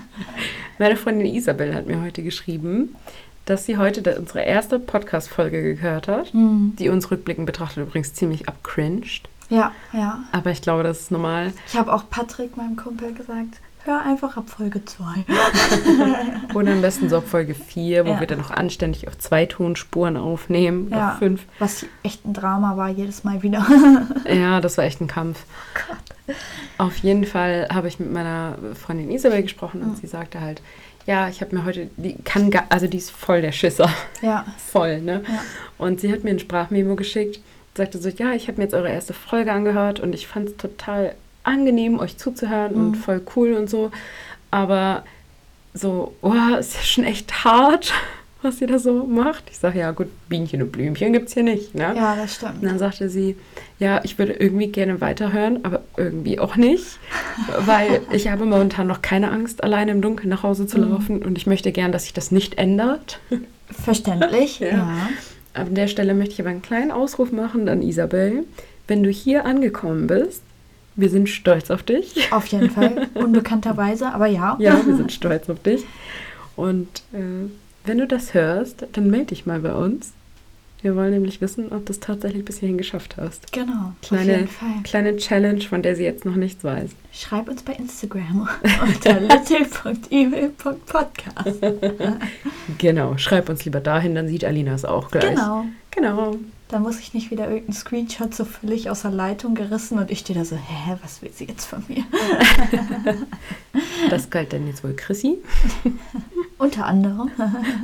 *laughs* Meine Freundin Isabel hat mir heute geschrieben, dass sie heute unsere erste Podcast-Folge gehört hat, Hm. die uns rückblickend betrachtet übrigens ziemlich abcringed. Ja, ja. Aber ich glaube, das ist normal. Ich habe auch Patrick, meinem Kumpel, gesagt, hör einfach ab Folge 2. *laughs* Oder am besten so ab Folge 4, wo Ja. wir dann noch anständig auf zwei Tonspuren aufnehmen. Ja. auf fünf. Was echt ein Drama war, jedes Mal wieder. *laughs* Ja, das war echt ein Kampf. Oh Auf jeden Fall habe ich mit meiner Freundin Isabel gesprochen und Mhm. sie sagte halt, ja, ich habe mir heute, die kann, ga- also die ist voll der Schisser. ja. *laughs* voll, ne? Ja. Und sie hat mir ein Sprachmemo geschickt, sagte so, ja, ich habe mir jetzt eure erste Folge angehört und ich fand es total angenehm, euch zuzuhören Mhm. und voll cool und so. Aber so, oh, ist ja schon echt hart, *laughs* was ihr da so macht. Ich sage, ja gut, Bienchen und Blümchen gibt es hier nicht, ne? Ja, das stimmt. Und dann sagte sie, ja, ich würde irgendwie gerne weiterhören, aber irgendwie auch nicht, *laughs* weil ich habe momentan noch keine Angst, alleine im Dunkeln nach Hause zu Mhm. laufen und ich möchte gern, dass sich das nicht ändert. Verständlich. *laughs* Ja. ja. An der Stelle möchte ich aber einen kleinen Ausruf machen an Isabel. Wenn du hier angekommen bist, wir sind stolz auf dich. Auf jeden Fall. Unbekannterweise, aber ja. Ja, wir sind stolz auf dich. Und äh, wenn du das hörst, dann melde dich mal bei uns. Wir wollen nämlich wissen, ob du es tatsächlich bis hierhin geschafft hast. Genau. auf Kleine, jeden Fall. kleine Challenge, von der sie jetzt noch nichts weiß. Schreib uns bei Instagram *laughs* unter little.evil.podcast. *laughs* Genau, schreib uns lieber dahin, dann sieht Alina es auch gleich. Genau. Genau. Da muss ich nicht wieder irgendeinen Screenshot so völlig aus der Leitung gerissen und ich stehe da so, hä, was will sie jetzt von mir? *laughs* Das galt dann jetzt wohl Chrissy. Unter anderem.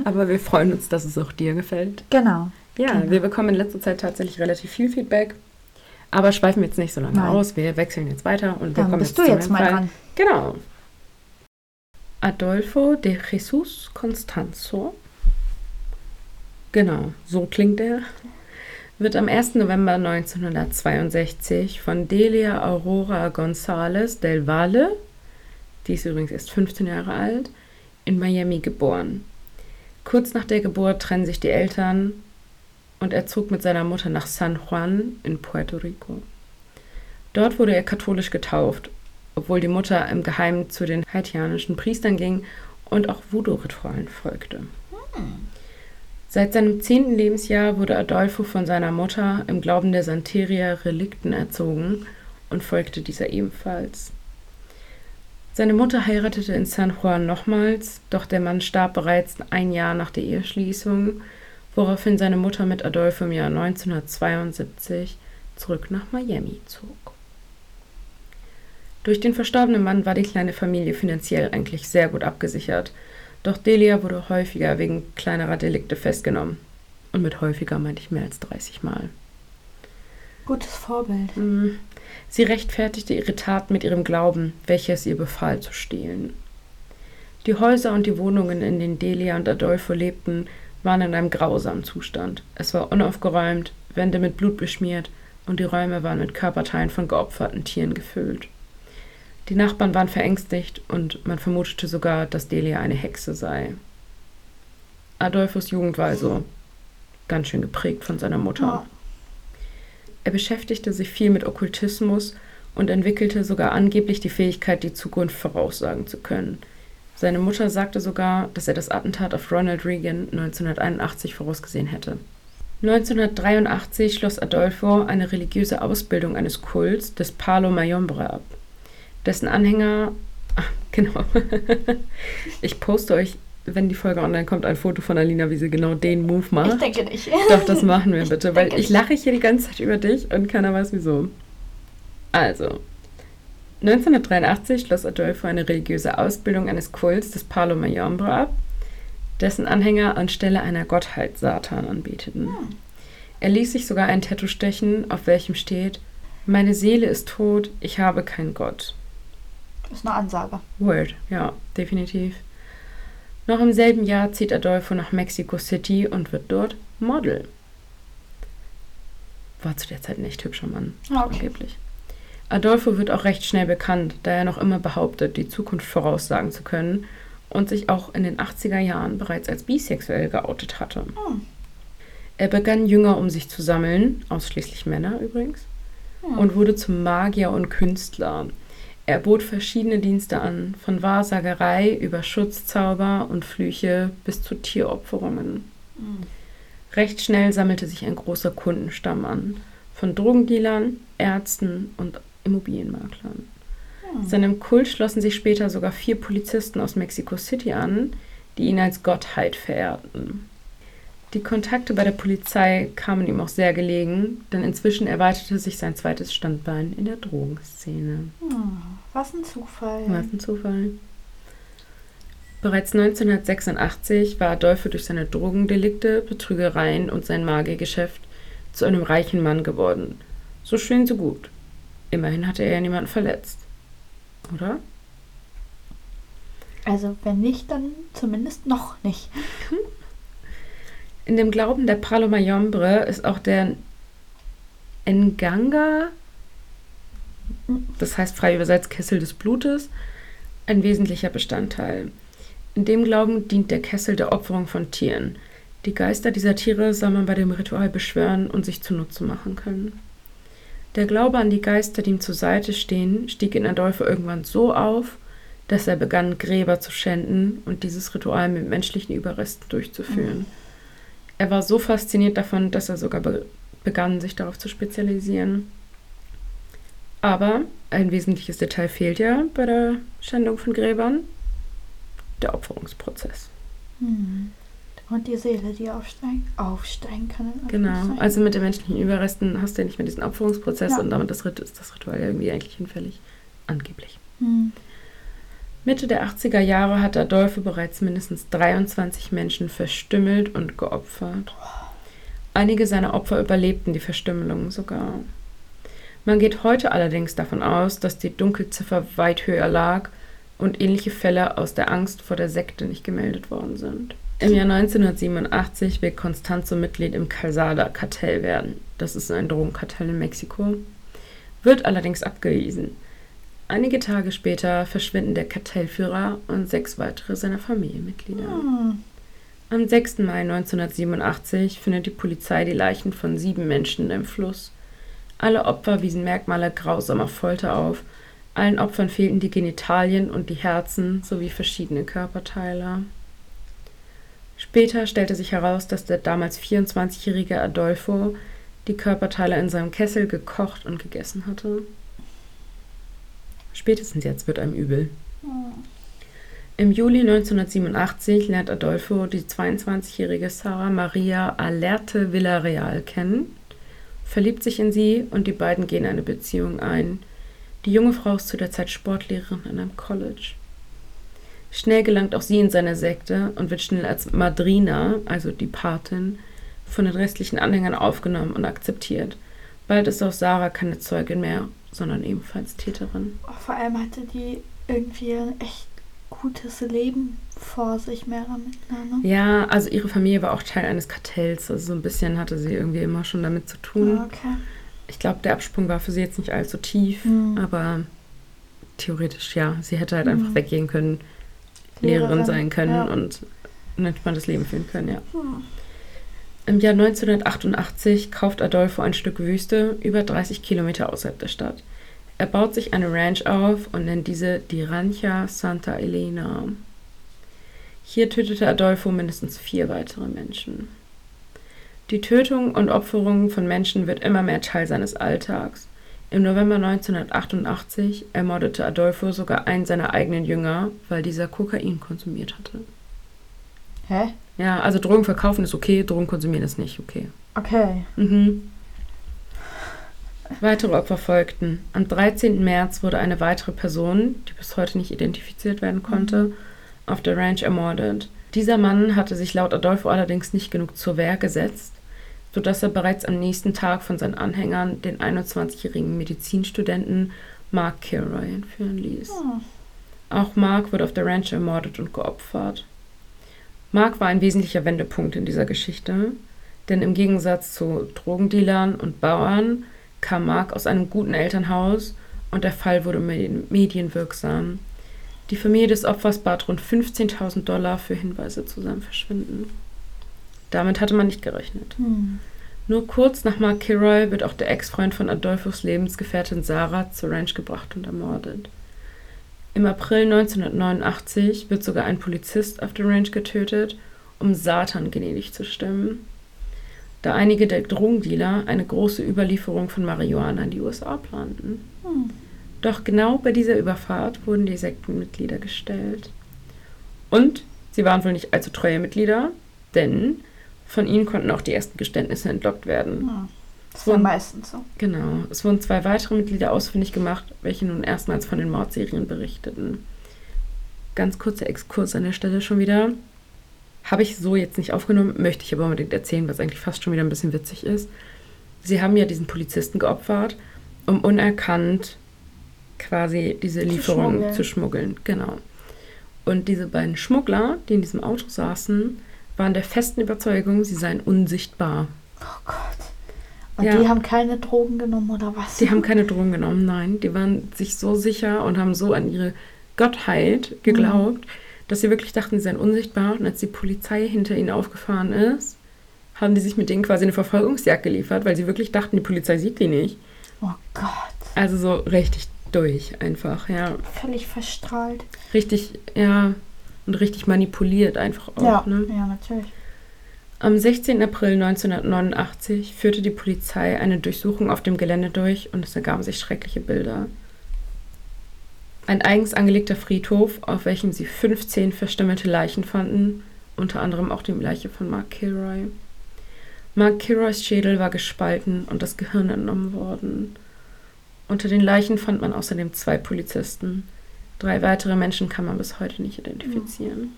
Aber wir freuen uns, dass es auch dir gefällt. genau. Ja, Genau. wir bekommen in letzter Zeit tatsächlich relativ viel Feedback. Aber schweifen wir jetzt nicht so lange Nein. aus. Wir wechseln jetzt weiter und wir Dann kommen bist du zu jetzt mal Fall. dran. Genau. Adolfo de Jesus Constanzo. Genau, so klingt er. Wird am 1. November 1962 von Delia Aurora González del Valle, die ist übrigens erst 15 Jahre alt, in Miami geboren. Kurz nach der Geburt trennen sich die Eltern und er zog mit seiner Mutter nach San Juan in Puerto Rico. Dort wurde er katholisch getauft, obwohl die Mutter im Geheimen zu den haitianischen Priestern ging und auch Voodoo-Ritualen folgte. Seit seinem zehnten Lebensjahr wurde Adolfo von seiner Mutter im Glauben der Santeria Relikten erzogen und folgte dieser ebenfalls. Seine Mutter heiratete in San Juan nochmals, doch der Mann starb bereits ein Jahr nach der Eheschließung, woraufhin seine Mutter mit Adolfo im Jahr 1972 zurück nach Miami zog. Durch den verstorbenen Mann war die kleine Familie finanziell eigentlich sehr gut abgesichert, doch Delia wurde häufiger wegen kleinerer Delikte festgenommen. Und mit häufiger meinte ich mehr als 30 Mal. Gutes Vorbild. Mhm. Sie rechtfertigte ihre Tat mit ihrem Glauben, welcher es ihr befahl zu stehlen. Die Häuser und die Wohnungen, in denen Delia und Adolfo lebten, waren in einem grausamen Zustand. Es war unaufgeräumt, Wände mit Blut beschmiert und die Räume waren mit Körperteilen von geopferten Tieren gefüllt. Die Nachbarn waren verängstigt und man vermutete sogar, dass Delia eine Hexe sei. Adolfos Jugend war also ganz schön geprägt von seiner Mutter. Er beschäftigte sich viel mit Okkultismus und entwickelte sogar angeblich die Fähigkeit, die Zukunft voraussagen zu können. Seine Mutter sagte sogar, dass er das Attentat auf Ronald Reagan 1981 vorausgesehen hätte. 1983 schloss Adolfo eine religiöse Ausbildung eines Kults des Palo Mayombre ab. Dessen Anhänger, ach, *laughs* genau, *laughs* ich poste euch, wenn die Folge online kommt, ein Foto von Alina, wie sie genau den Move macht. Ich denke nicht. Doch, das machen wir bitte, weil ich lache hier die ganze Zeit über dich und keiner weiß wieso. Also, 1983 schloss Adolfo eine religiöse Ausbildung eines Kults des Palo Mayombre ab dessen Anhänger anstelle einer Gottheit Satan anbeteten. Hm. Er ließ sich sogar ein Tattoo stechen, auf welchem steht: Meine Seele ist tot, ich habe keinen Gott. Das ist eine Ansage. Word, ja, definitiv. Noch im selben Jahr zieht Adolfo nach Mexico City und wird dort Model. War zu der Zeit ein echt hübscher Mann, ah, okay. angeblich. Adolfo wird auch recht schnell bekannt, da er noch immer behauptet, die Zukunft voraussagen zu können und sich auch in den 80er Jahren bereits als bisexuell geoutet hatte. Hm. Er begann Jünger um sich zu sammeln, ausschließlich Männer übrigens, hm. und wurde zum Magier und Künstler. Er bot verschiedene Dienste an, von Wahrsagerei über Schutzzauber und Flüche bis zu Tieropferungen. Hm. Recht schnell sammelte sich ein großer Kundenstamm an, von Drogendealern, Ärzten und Immobilienmaklern. Seinem Kult schlossen sich später sogar vier Polizisten aus Mexico City an, die ihn als Gottheit verehrten. Die Kontakte bei der Polizei kamen ihm auch sehr gelegen, denn inzwischen erweiterte sich sein zweites Standbein in der Drogenszene. Hm, was ein Zufall. Was ein Zufall. Bereits 1986 war Adolfo durch seine Drogendelikte, Betrügereien und sein Magiergeschäft zu einem reichen Mann geworden. So schön, so gut. Immerhin hatte er ja niemanden verletzt oder? Also wenn nicht, dann zumindest noch nicht. In dem Glauben der Pralo Mayombre ist auch der Nganga, das heißt frei übersetzt Kessel des Blutes, ein wesentlicher Bestandteil. In dem Glauben dient der Kessel der Opferung von Tieren. Die Geister dieser Tiere soll man bei dem Ritual beschwören und sich zunutze machen können. Der Glaube an die Geister, die ihm zur Seite stehen, stieg in Adolfo irgendwann so auf, dass er begann, Gräber zu schänden und dieses Ritual mit menschlichen Überresten durchzuführen. Mhm. Er war so fasziniert davon, dass er sogar be begann, sich darauf zu spezialisieren. Aber ein wesentliches Detail fehlt ja bei der Schändung von Gräbern: der Opferungsprozess. Mhm. Und die Seele, die aufsteigen, aufsteigen kann. Genau, also mit den menschlichen Überresten hast du ja nicht mehr diesen Opferungsprozess ja. und damit das ist das Ritual irgendwie eigentlich hinfällig. Angeblich. Hm. Mitte der 80er Jahre hat Adolfo bereits mindestens 23 Menschen verstümmelt und geopfert. Einige seiner Opfer überlebten die Verstümmelung sogar. Man geht heute allerdings davon aus, dass die Dunkelziffer weit höher lag und ähnliche Fälle aus der Angst vor der Sekte nicht gemeldet worden sind. Im Jahr 1987 will Constanzo Mitglied im Calzada-Kartell werden. Das ist ein Drogenkartell in Mexiko. Wird allerdings abgewiesen. Einige Tage später verschwinden der Kartellführer und sechs weitere seiner Familienmitglieder. Hm. Am 6. Mai 1987 findet die Polizei die Leichen von sieben Menschen im Fluss. Alle Opfer wiesen Merkmale grausamer Folter auf. Allen Opfern fehlten die Genitalien und die Herzen sowie verschiedene Körperteile. Später stellte sich heraus, dass der damals 24-jährige Adolfo die Körperteile in seinem Kessel gekocht und gegessen hatte. Spätestens jetzt wird einem übel. Im Juli 1987 lernt Adolfo die 22-jährige Sarah Maria Alerte Villarreal kennen, verliebt sich in sie und die beiden gehen eine Beziehung ein. Die junge Frau ist zu der Zeit Sportlehrerin an einem College. Schnell gelangt auch sie in seine Sekte und wird schnell als Madrina, also die Patin, von den restlichen Anhängern aufgenommen und akzeptiert. Bald ist auch Sarah keine Zeugin mehr, sondern ebenfalls Täterin. Oh, vor allem hatte die irgendwie ein echt gutes Leben vor sich, mehr damit. Ne? Ja, also ihre Familie war auch Teil eines Kartells. Also so ein bisschen hatte sie irgendwie immer schon damit zu tun. Ah, okay. Ich glaube, der Absprung war für sie jetzt nicht allzu tief, Mhm. aber theoretisch ja. Sie hätte halt Mhm. einfach weggehen können, Lehrerin, Lehrerin, sein können ja. und ein entspanntes Leben führen können, ja. Hm. Im Jahr 1988 kauft Adolfo ein Stück Wüste über 30 Kilometer außerhalb der Stadt. Er baut sich eine Ranch auf und nennt diese die Rancha Santa Elena. Hier tötete Adolfo mindestens vier weitere Menschen. Die Tötung und Opferung von Menschen wird immer mehr Teil seines Alltags. Im November 1988 ermordete Adolfo sogar einen seiner eigenen Jünger, weil dieser Kokain konsumiert hatte. Hä? Ja, also Drogen verkaufen ist okay, Drogen konsumieren ist nicht okay. Okay. Mhm. Weitere Opfer folgten. Am 13. März wurde eine weitere Person, die bis heute nicht identifiziert werden konnte, auf der Ranch ermordet. Dieser Mann hatte sich laut Adolfo allerdings nicht genug zur Wehr gesetzt, sodass er bereits am nächsten Tag von seinen Anhängern den 21-jährigen Medizinstudenten Mark Kilroy entführen ließ. Hm. Auch Mark wurde auf der Ranch ermordet und geopfert. Mark war ein wesentlicher Wendepunkt in dieser Geschichte, denn im Gegensatz zu Drogendealern und Bauern kam Mark aus einem guten Elternhaus und der Fall wurde medien- medienwirksam. Die Familie des Opfers bat rund 15.000 Dollar für Hinweise zu seinem Verschwinden. Damit hatte man nicht gerechnet. Hm. Nur kurz nach Mark Kilroy wird auch der Ex-Freund von Adolfos Lebensgefährtin Sarah zur Ranch gebracht und ermordet. Im April 1989 wird sogar ein Polizist auf der Ranch getötet, um Satan gnädig zu stimmen, da einige der Drogendealer eine große Überlieferung von Marihuana in die USA planten. Hm. Doch genau bei dieser Überfahrt wurden die Sektenmitglieder gestellt. Und sie waren wohl nicht allzu treue Mitglieder, denn von ihnen konnten auch die ersten Geständnisse entlockt werden. Hm. Das Und- meistens so. Genau. Es wurden zwei weitere Mitglieder ausfindig gemacht, welche nun erstmals von den Mordserien berichteten. Ganz kurzer Exkurs an der Stelle schon wieder. Habe ich so jetzt nicht aufgenommen, möchte ich aber unbedingt erzählen, was eigentlich fast schon wieder ein bisschen witzig ist. Sie haben ja diesen Polizisten geopfert, um unerkannt quasi diese Lieferung zu schmuggeln. Genau. Und diese beiden Schmuggler, die in diesem Auto saßen, waren der festen Überzeugung, sie seien unsichtbar. Oh Gott. Und Ja. die haben keine Drogen genommen oder was? Die haben keine Drogen genommen, nein. Die waren sich so sicher und haben so an ihre Gottheit geglaubt, dass sie wirklich dachten, sie seien unsichtbar. Und als die Polizei hinter ihnen aufgefahren ist, haben die sich mit denen quasi eine Verfolgungsjagd geliefert, weil sie wirklich dachten, die Polizei sieht die nicht. Oh Gott. Also so richtig durch einfach, ja. Völlig verstrahlt. Richtig, ja. Und richtig manipuliert einfach auch, ja. ne? ja, natürlich. Am 16. April 1989 führte die Polizei eine Durchsuchung auf dem Gelände durch und es ergaben sich schreckliche Bilder. Ein eigens angelegter Friedhof, auf welchem sie 15 verstümmelte Leichen fanden, unter anderem auch die Leiche von Mark Kilroy. Mark Kilroys Schädel war gespalten und das Gehirn entnommen worden. Unter den Leichen fand man außerdem zwei Polizisten. Drei weitere Menschen kann man bis heute nicht identifizieren.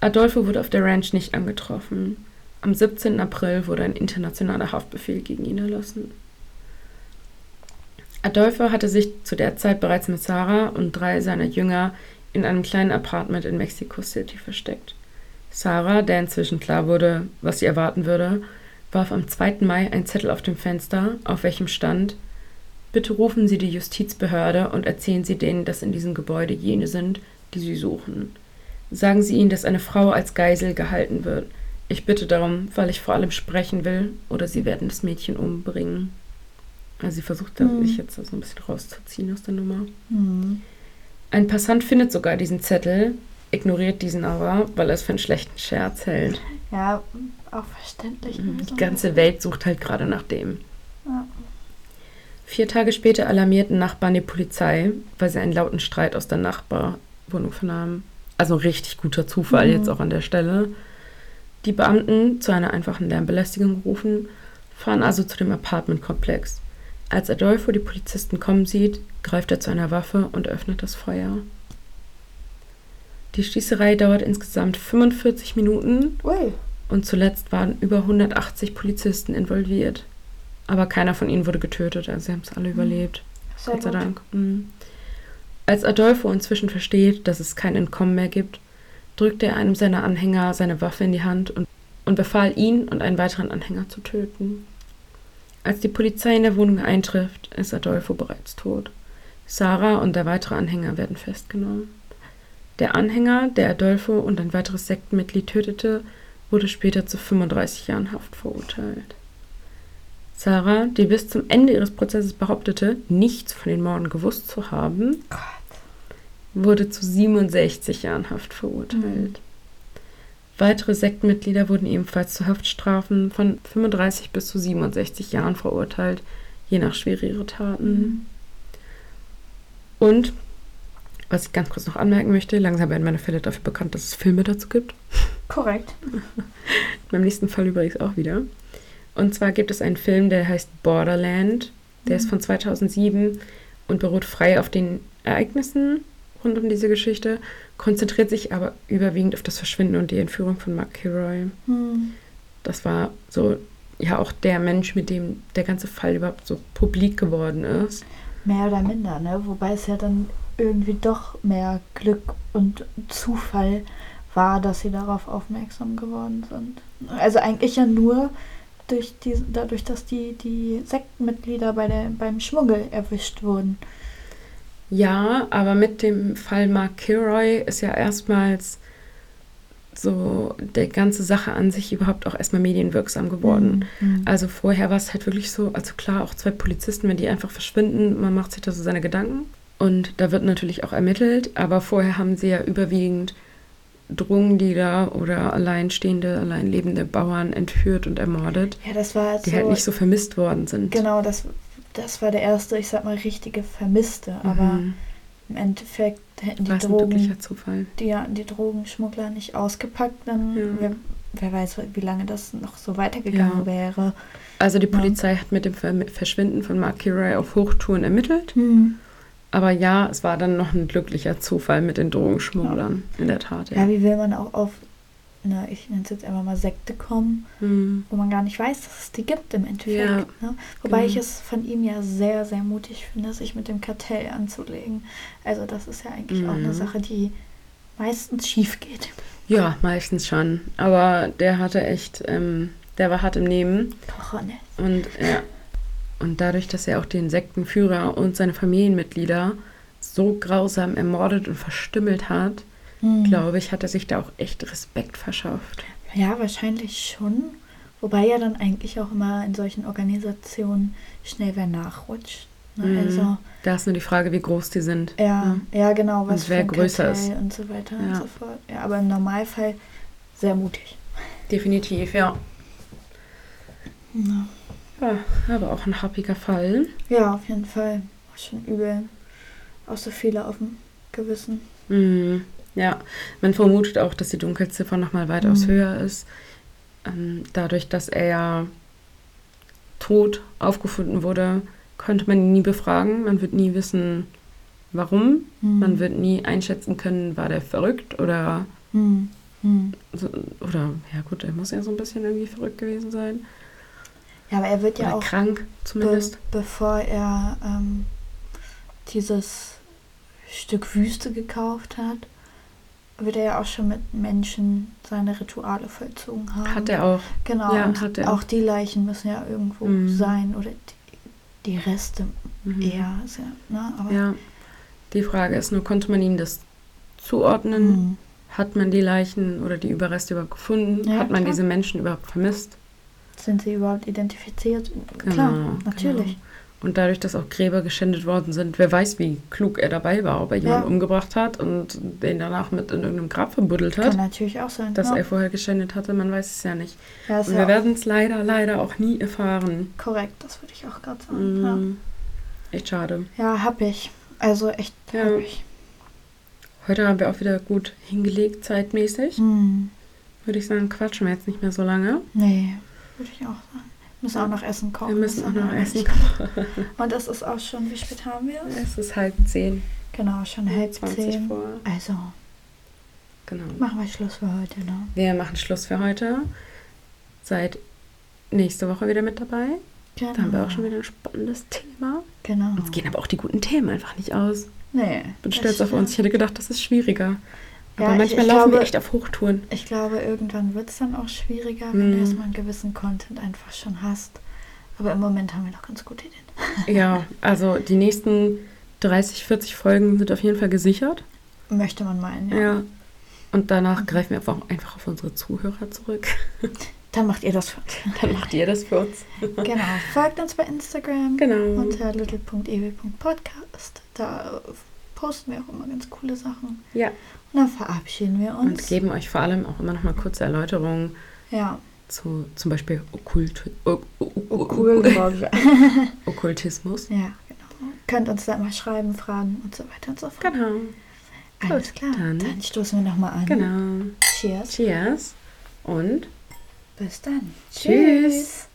Adolfo wurde auf der Ranch nicht angetroffen. Am 17. April wurde ein internationaler Haftbefehl gegen ihn erlassen. Adolfo hatte sich zu der Zeit bereits mit Sarah und drei seiner Jünger in einem kleinen Apartment in Mexico City versteckt. Sarah, der inzwischen klar wurde, was sie erwarten würde, warf am 2. Mai ein Zettel auf dem Fenster, auf welchem stand: Bitte rufen Sie die Justizbehörde und erzählen Sie denen, dass in diesem Gebäude jene sind, die Sie suchen. Sagen Sie ihnen, dass eine Frau als Geisel gehalten wird. Ich bitte darum, weil ich vor allem sprechen will, oder Sie werden das Mädchen umbringen. Also sie versucht Mhm. sich jetzt so ein bisschen rauszuziehen aus der Nummer. Hm. Ein Passant findet sogar diesen Zettel, ignoriert diesen aber, weil er es für einen schlechten Scherz hält. Ja, auch verständlich. Mhm, Also, Die ganze Welt sucht halt gerade nach dem. Ja. Vier Tage später alarmierten Nachbarn die Polizei, weil sie einen lauten Streit aus der Nachbarwohnung vernahmen. Also ein richtig guter Zufall Mhm. jetzt auch an der Stelle. Die Beamten, zu einer einfachen Lärmbelästigung gerufen, fahren also zu dem Apartmentkomplex. Als Adolfo die Polizisten kommen sieht, greift er zu einer Waffe und öffnet das Feuer. Die Schießerei dauert insgesamt 45 Minuten Ui. und zuletzt waren über 180 Polizisten involviert. Aber keiner von ihnen wurde getötet, also sie haben es alle überlebt. Sehr Gott sei gut. Dank. Mhm. Als Adolfo inzwischen versteht, dass es kein Entkommen mehr gibt, drückt er einem seiner Anhänger seine Waffe in die Hand und, und befahl ihn und einen weiteren Anhänger zu töten. Als die Polizei in der Wohnung eintrifft, ist Adolfo bereits tot. Sarah und der weitere Anhänger werden festgenommen. Der Anhänger, der Adolfo und ein weiteres Sektenmitglied tötete, wurde später zu 35 Jahren Haft verurteilt. Sarah, die bis zum Ende ihres Prozesses behauptete, nichts von den Morden gewusst zu haben, wurde zu 67 Jahren Haft verurteilt. Weitere Sektenmitglieder wurden ebenfalls zu Haftstrafen von 35 bis zu 67 Jahren verurteilt, je nach Schwere ihrer Taten. Und, was ich ganz kurz noch anmerken möchte, langsam werden meine Fälle dafür bekannt, dass es Filme dazu gibt. Korrekt. *laughs* Beim nächsten Fall übrigens auch wieder. Und zwar gibt es einen Film, der heißt Borderland. Der ist von 2007 und beruht frei auf den Ereignissen rund um diese Geschichte, konzentriert sich aber überwiegend auf das Verschwinden und die Entführung von Mark Kilroy. Hm. Das war so, ja, auch der Mensch, mit dem der ganze Fall überhaupt so publik geworden ist. Mehr oder minder, ne? Wobei es ja dann irgendwie doch mehr Glück und Zufall war, dass sie darauf aufmerksam geworden sind. Also eigentlich ja nur durch die, dadurch, dass die, die Sektenmitglieder bei der, beim Schmuggel erwischt wurden. Ja, aber mit dem Fall Mark Kilroy ist ja erstmals so der ganze Sache an sich überhaupt auch erstmal medienwirksam geworden. Mhm. Also vorher war es halt wirklich so, also klar, auch zwei Polizisten, wenn die einfach verschwinden, man macht sich da so seine Gedanken. Und da wird natürlich auch ermittelt, aber vorher haben sie ja überwiegend Drogendealer oder alleinstehende, alleinlebende Bauern entführt und ermordet, Ja, das war die halt nicht so vermisst worden sind. Genau, das, das war der erste, ich sag mal, richtige Vermisste. Aber Mhm. im Endeffekt hätten die Drogen, die, die Drogenschmuggler nicht ausgepackt, dann Ja. wer, wer weiß, wie lange das noch so weitergegangen Ja. wäre. Also die Ja. Polizei hat mit dem Ver Verschwinden von Mark Kilroy auf Hochtouren ermittelt. Hm. Aber ja, es war dann noch ein glücklicher Zufall mit den Drogenschmugglern, in der Tat. Ja, Ja. wie will man auch auf, na, ich nenne es jetzt einfach mal Sekte kommen, Hm. wo man gar nicht weiß, dass es die gibt im Endeffekt. Ja, ne? Wobei genau. ich es von ihm ja sehr, sehr mutig finde, sich mit dem Kartell anzulegen. Also das ist ja eigentlich auch eine Mhm. Sache, die meistens schief geht. ja, meistens schon. Aber der hatte echt, ähm, der war hart im Nehmen. Cojones. Und, ja. Und dadurch, dass er auch den Sektenführer und seine Familienmitglieder so grausam ermordet und verstümmelt hat, Hm. glaube ich, hat er sich da auch echt Respekt verschafft. Ja, wahrscheinlich schon. Wobei ja dann eigentlich auch immer in solchen Organisationen schnell wer nachrutscht. Ne? Mhm. Also, Da ist nur die Frage, wie groß die sind. ja, ja, genau, was Und wer größer Kartell ist. und so weiter und Ja. so fort. Ja, aber im Normalfall sehr mutig. Definitiv, ja. Ja, Ja, aber auch ein happiger Fall. ja auf jeden Fall. War schon übel. Auch so viele auf dem Gewissen. Mhm. Ja, man vermutet auch, dass die Dunkelziffer nochmal weitaus Mhm. höher ist. Ähm, dadurch, dass er ja tot aufgefunden wurde, konnte man ihn nie befragen. Man wird nie wissen, warum. Hm. Man wird nie einschätzen können, war der verrückt oder, Hm. Hm. so, oder ja gut, er muss ja so ein bisschen irgendwie verrückt gewesen sein. Ja, aber er wird ja oder auch krank Be zumindest. bevor er ähm, dieses Stück Wüste gekauft hat, wird er ja auch schon mit Menschen seine Rituale vollzogen haben. Hat er auch. Genau, Ja, und hat er. auch die Leichen müssen ja irgendwo Mhm. sein oder die, die Reste Mhm. eher. Ja, ne? Aber, Ja. Die Frage ist nur, konnte man ihm das zuordnen? Mhm. Hat man die Leichen oder die Überreste überhaupt gefunden? Ja, Hat man klar. diese Menschen überhaupt vermisst? Sind sie überhaupt identifiziert? Klar, Genau, natürlich. genau. Und dadurch, dass auch Gräber geschändet worden sind, wer weiß, wie klug er dabei war, ob er jemanden Ja. umgebracht hat und den danach mit in irgendeinem Grab verbuddelt Kann hat, natürlich auch sein. dass ja. er vorher geschändet hatte, man weiß es ja nicht. ja, Und wir werden es leider, leider auch nie erfahren. korrekt, das würde ich auch gerade sagen. Ja. Mm. Echt schade. Ja, hab ich. Also echt Ja. hab ich. Heute haben wir auch wieder gut hingelegt, zeitmäßig. Hm. Würde ich sagen, quatschen wir jetzt nicht mehr so lange. Nee, würde ich auch sagen. Müssen auch noch Essen kochen. Wir müssen auch noch wir essen. nicht. Und es ist auch schon, wie spät haben wir es? Es ist halb zehn. Genau, schon halb 20 zehn. vor. Also, Genau. machen wir Schluss für heute, ne? Wir machen Schluss für heute. Seid nächste Woche wieder mit dabei. Genau. Da haben wir auch schon wieder ein spannendes Thema. Genau. Uns gehen aber auch die guten Themen einfach nicht aus. Nee. Bin stolz auf uns. Ich hätte gedacht, das ist schwieriger. Ja, Aber ich- manchmal ich laufen wir glaube- echt auf Hochtouren. Ich glaube, irgendwann wird es dann auch schwieriger, wenn du Mhm. erstmal einen gewissen Content einfach schon hast. Aber im Moment haben wir noch ganz gute Ideen. *laughs* Ja, also die nächsten 30, 40 Folgen sind auf jeden Fall gesichert. Möchte man meinen, ja. Ja. Und danach greifen wir einfach, einfach auf unsere Zuhörer zurück. *laughs* Dann macht ihr das für uns. Dann macht ihr das für uns. *laughs* genau. Folgt uns bei Instagram Genau. unter little.ew.podcast. Da posten wir auch immer ganz coole Sachen. Ja. Und dann verabschieden wir uns. Und geben euch vor allem auch immer noch mal kurze Erläuterungen ja. zu zum Beispiel Okkult, ok. *laughs* Okkultismus. ja, genau. Könnt uns da mal schreiben, fragen und so weiter und so fort. Genau. Alles Gut, klar. dann- Dann, stoßen wir nochmal an. Genau. Cheers. Cheers und Bis dann. Tschüss.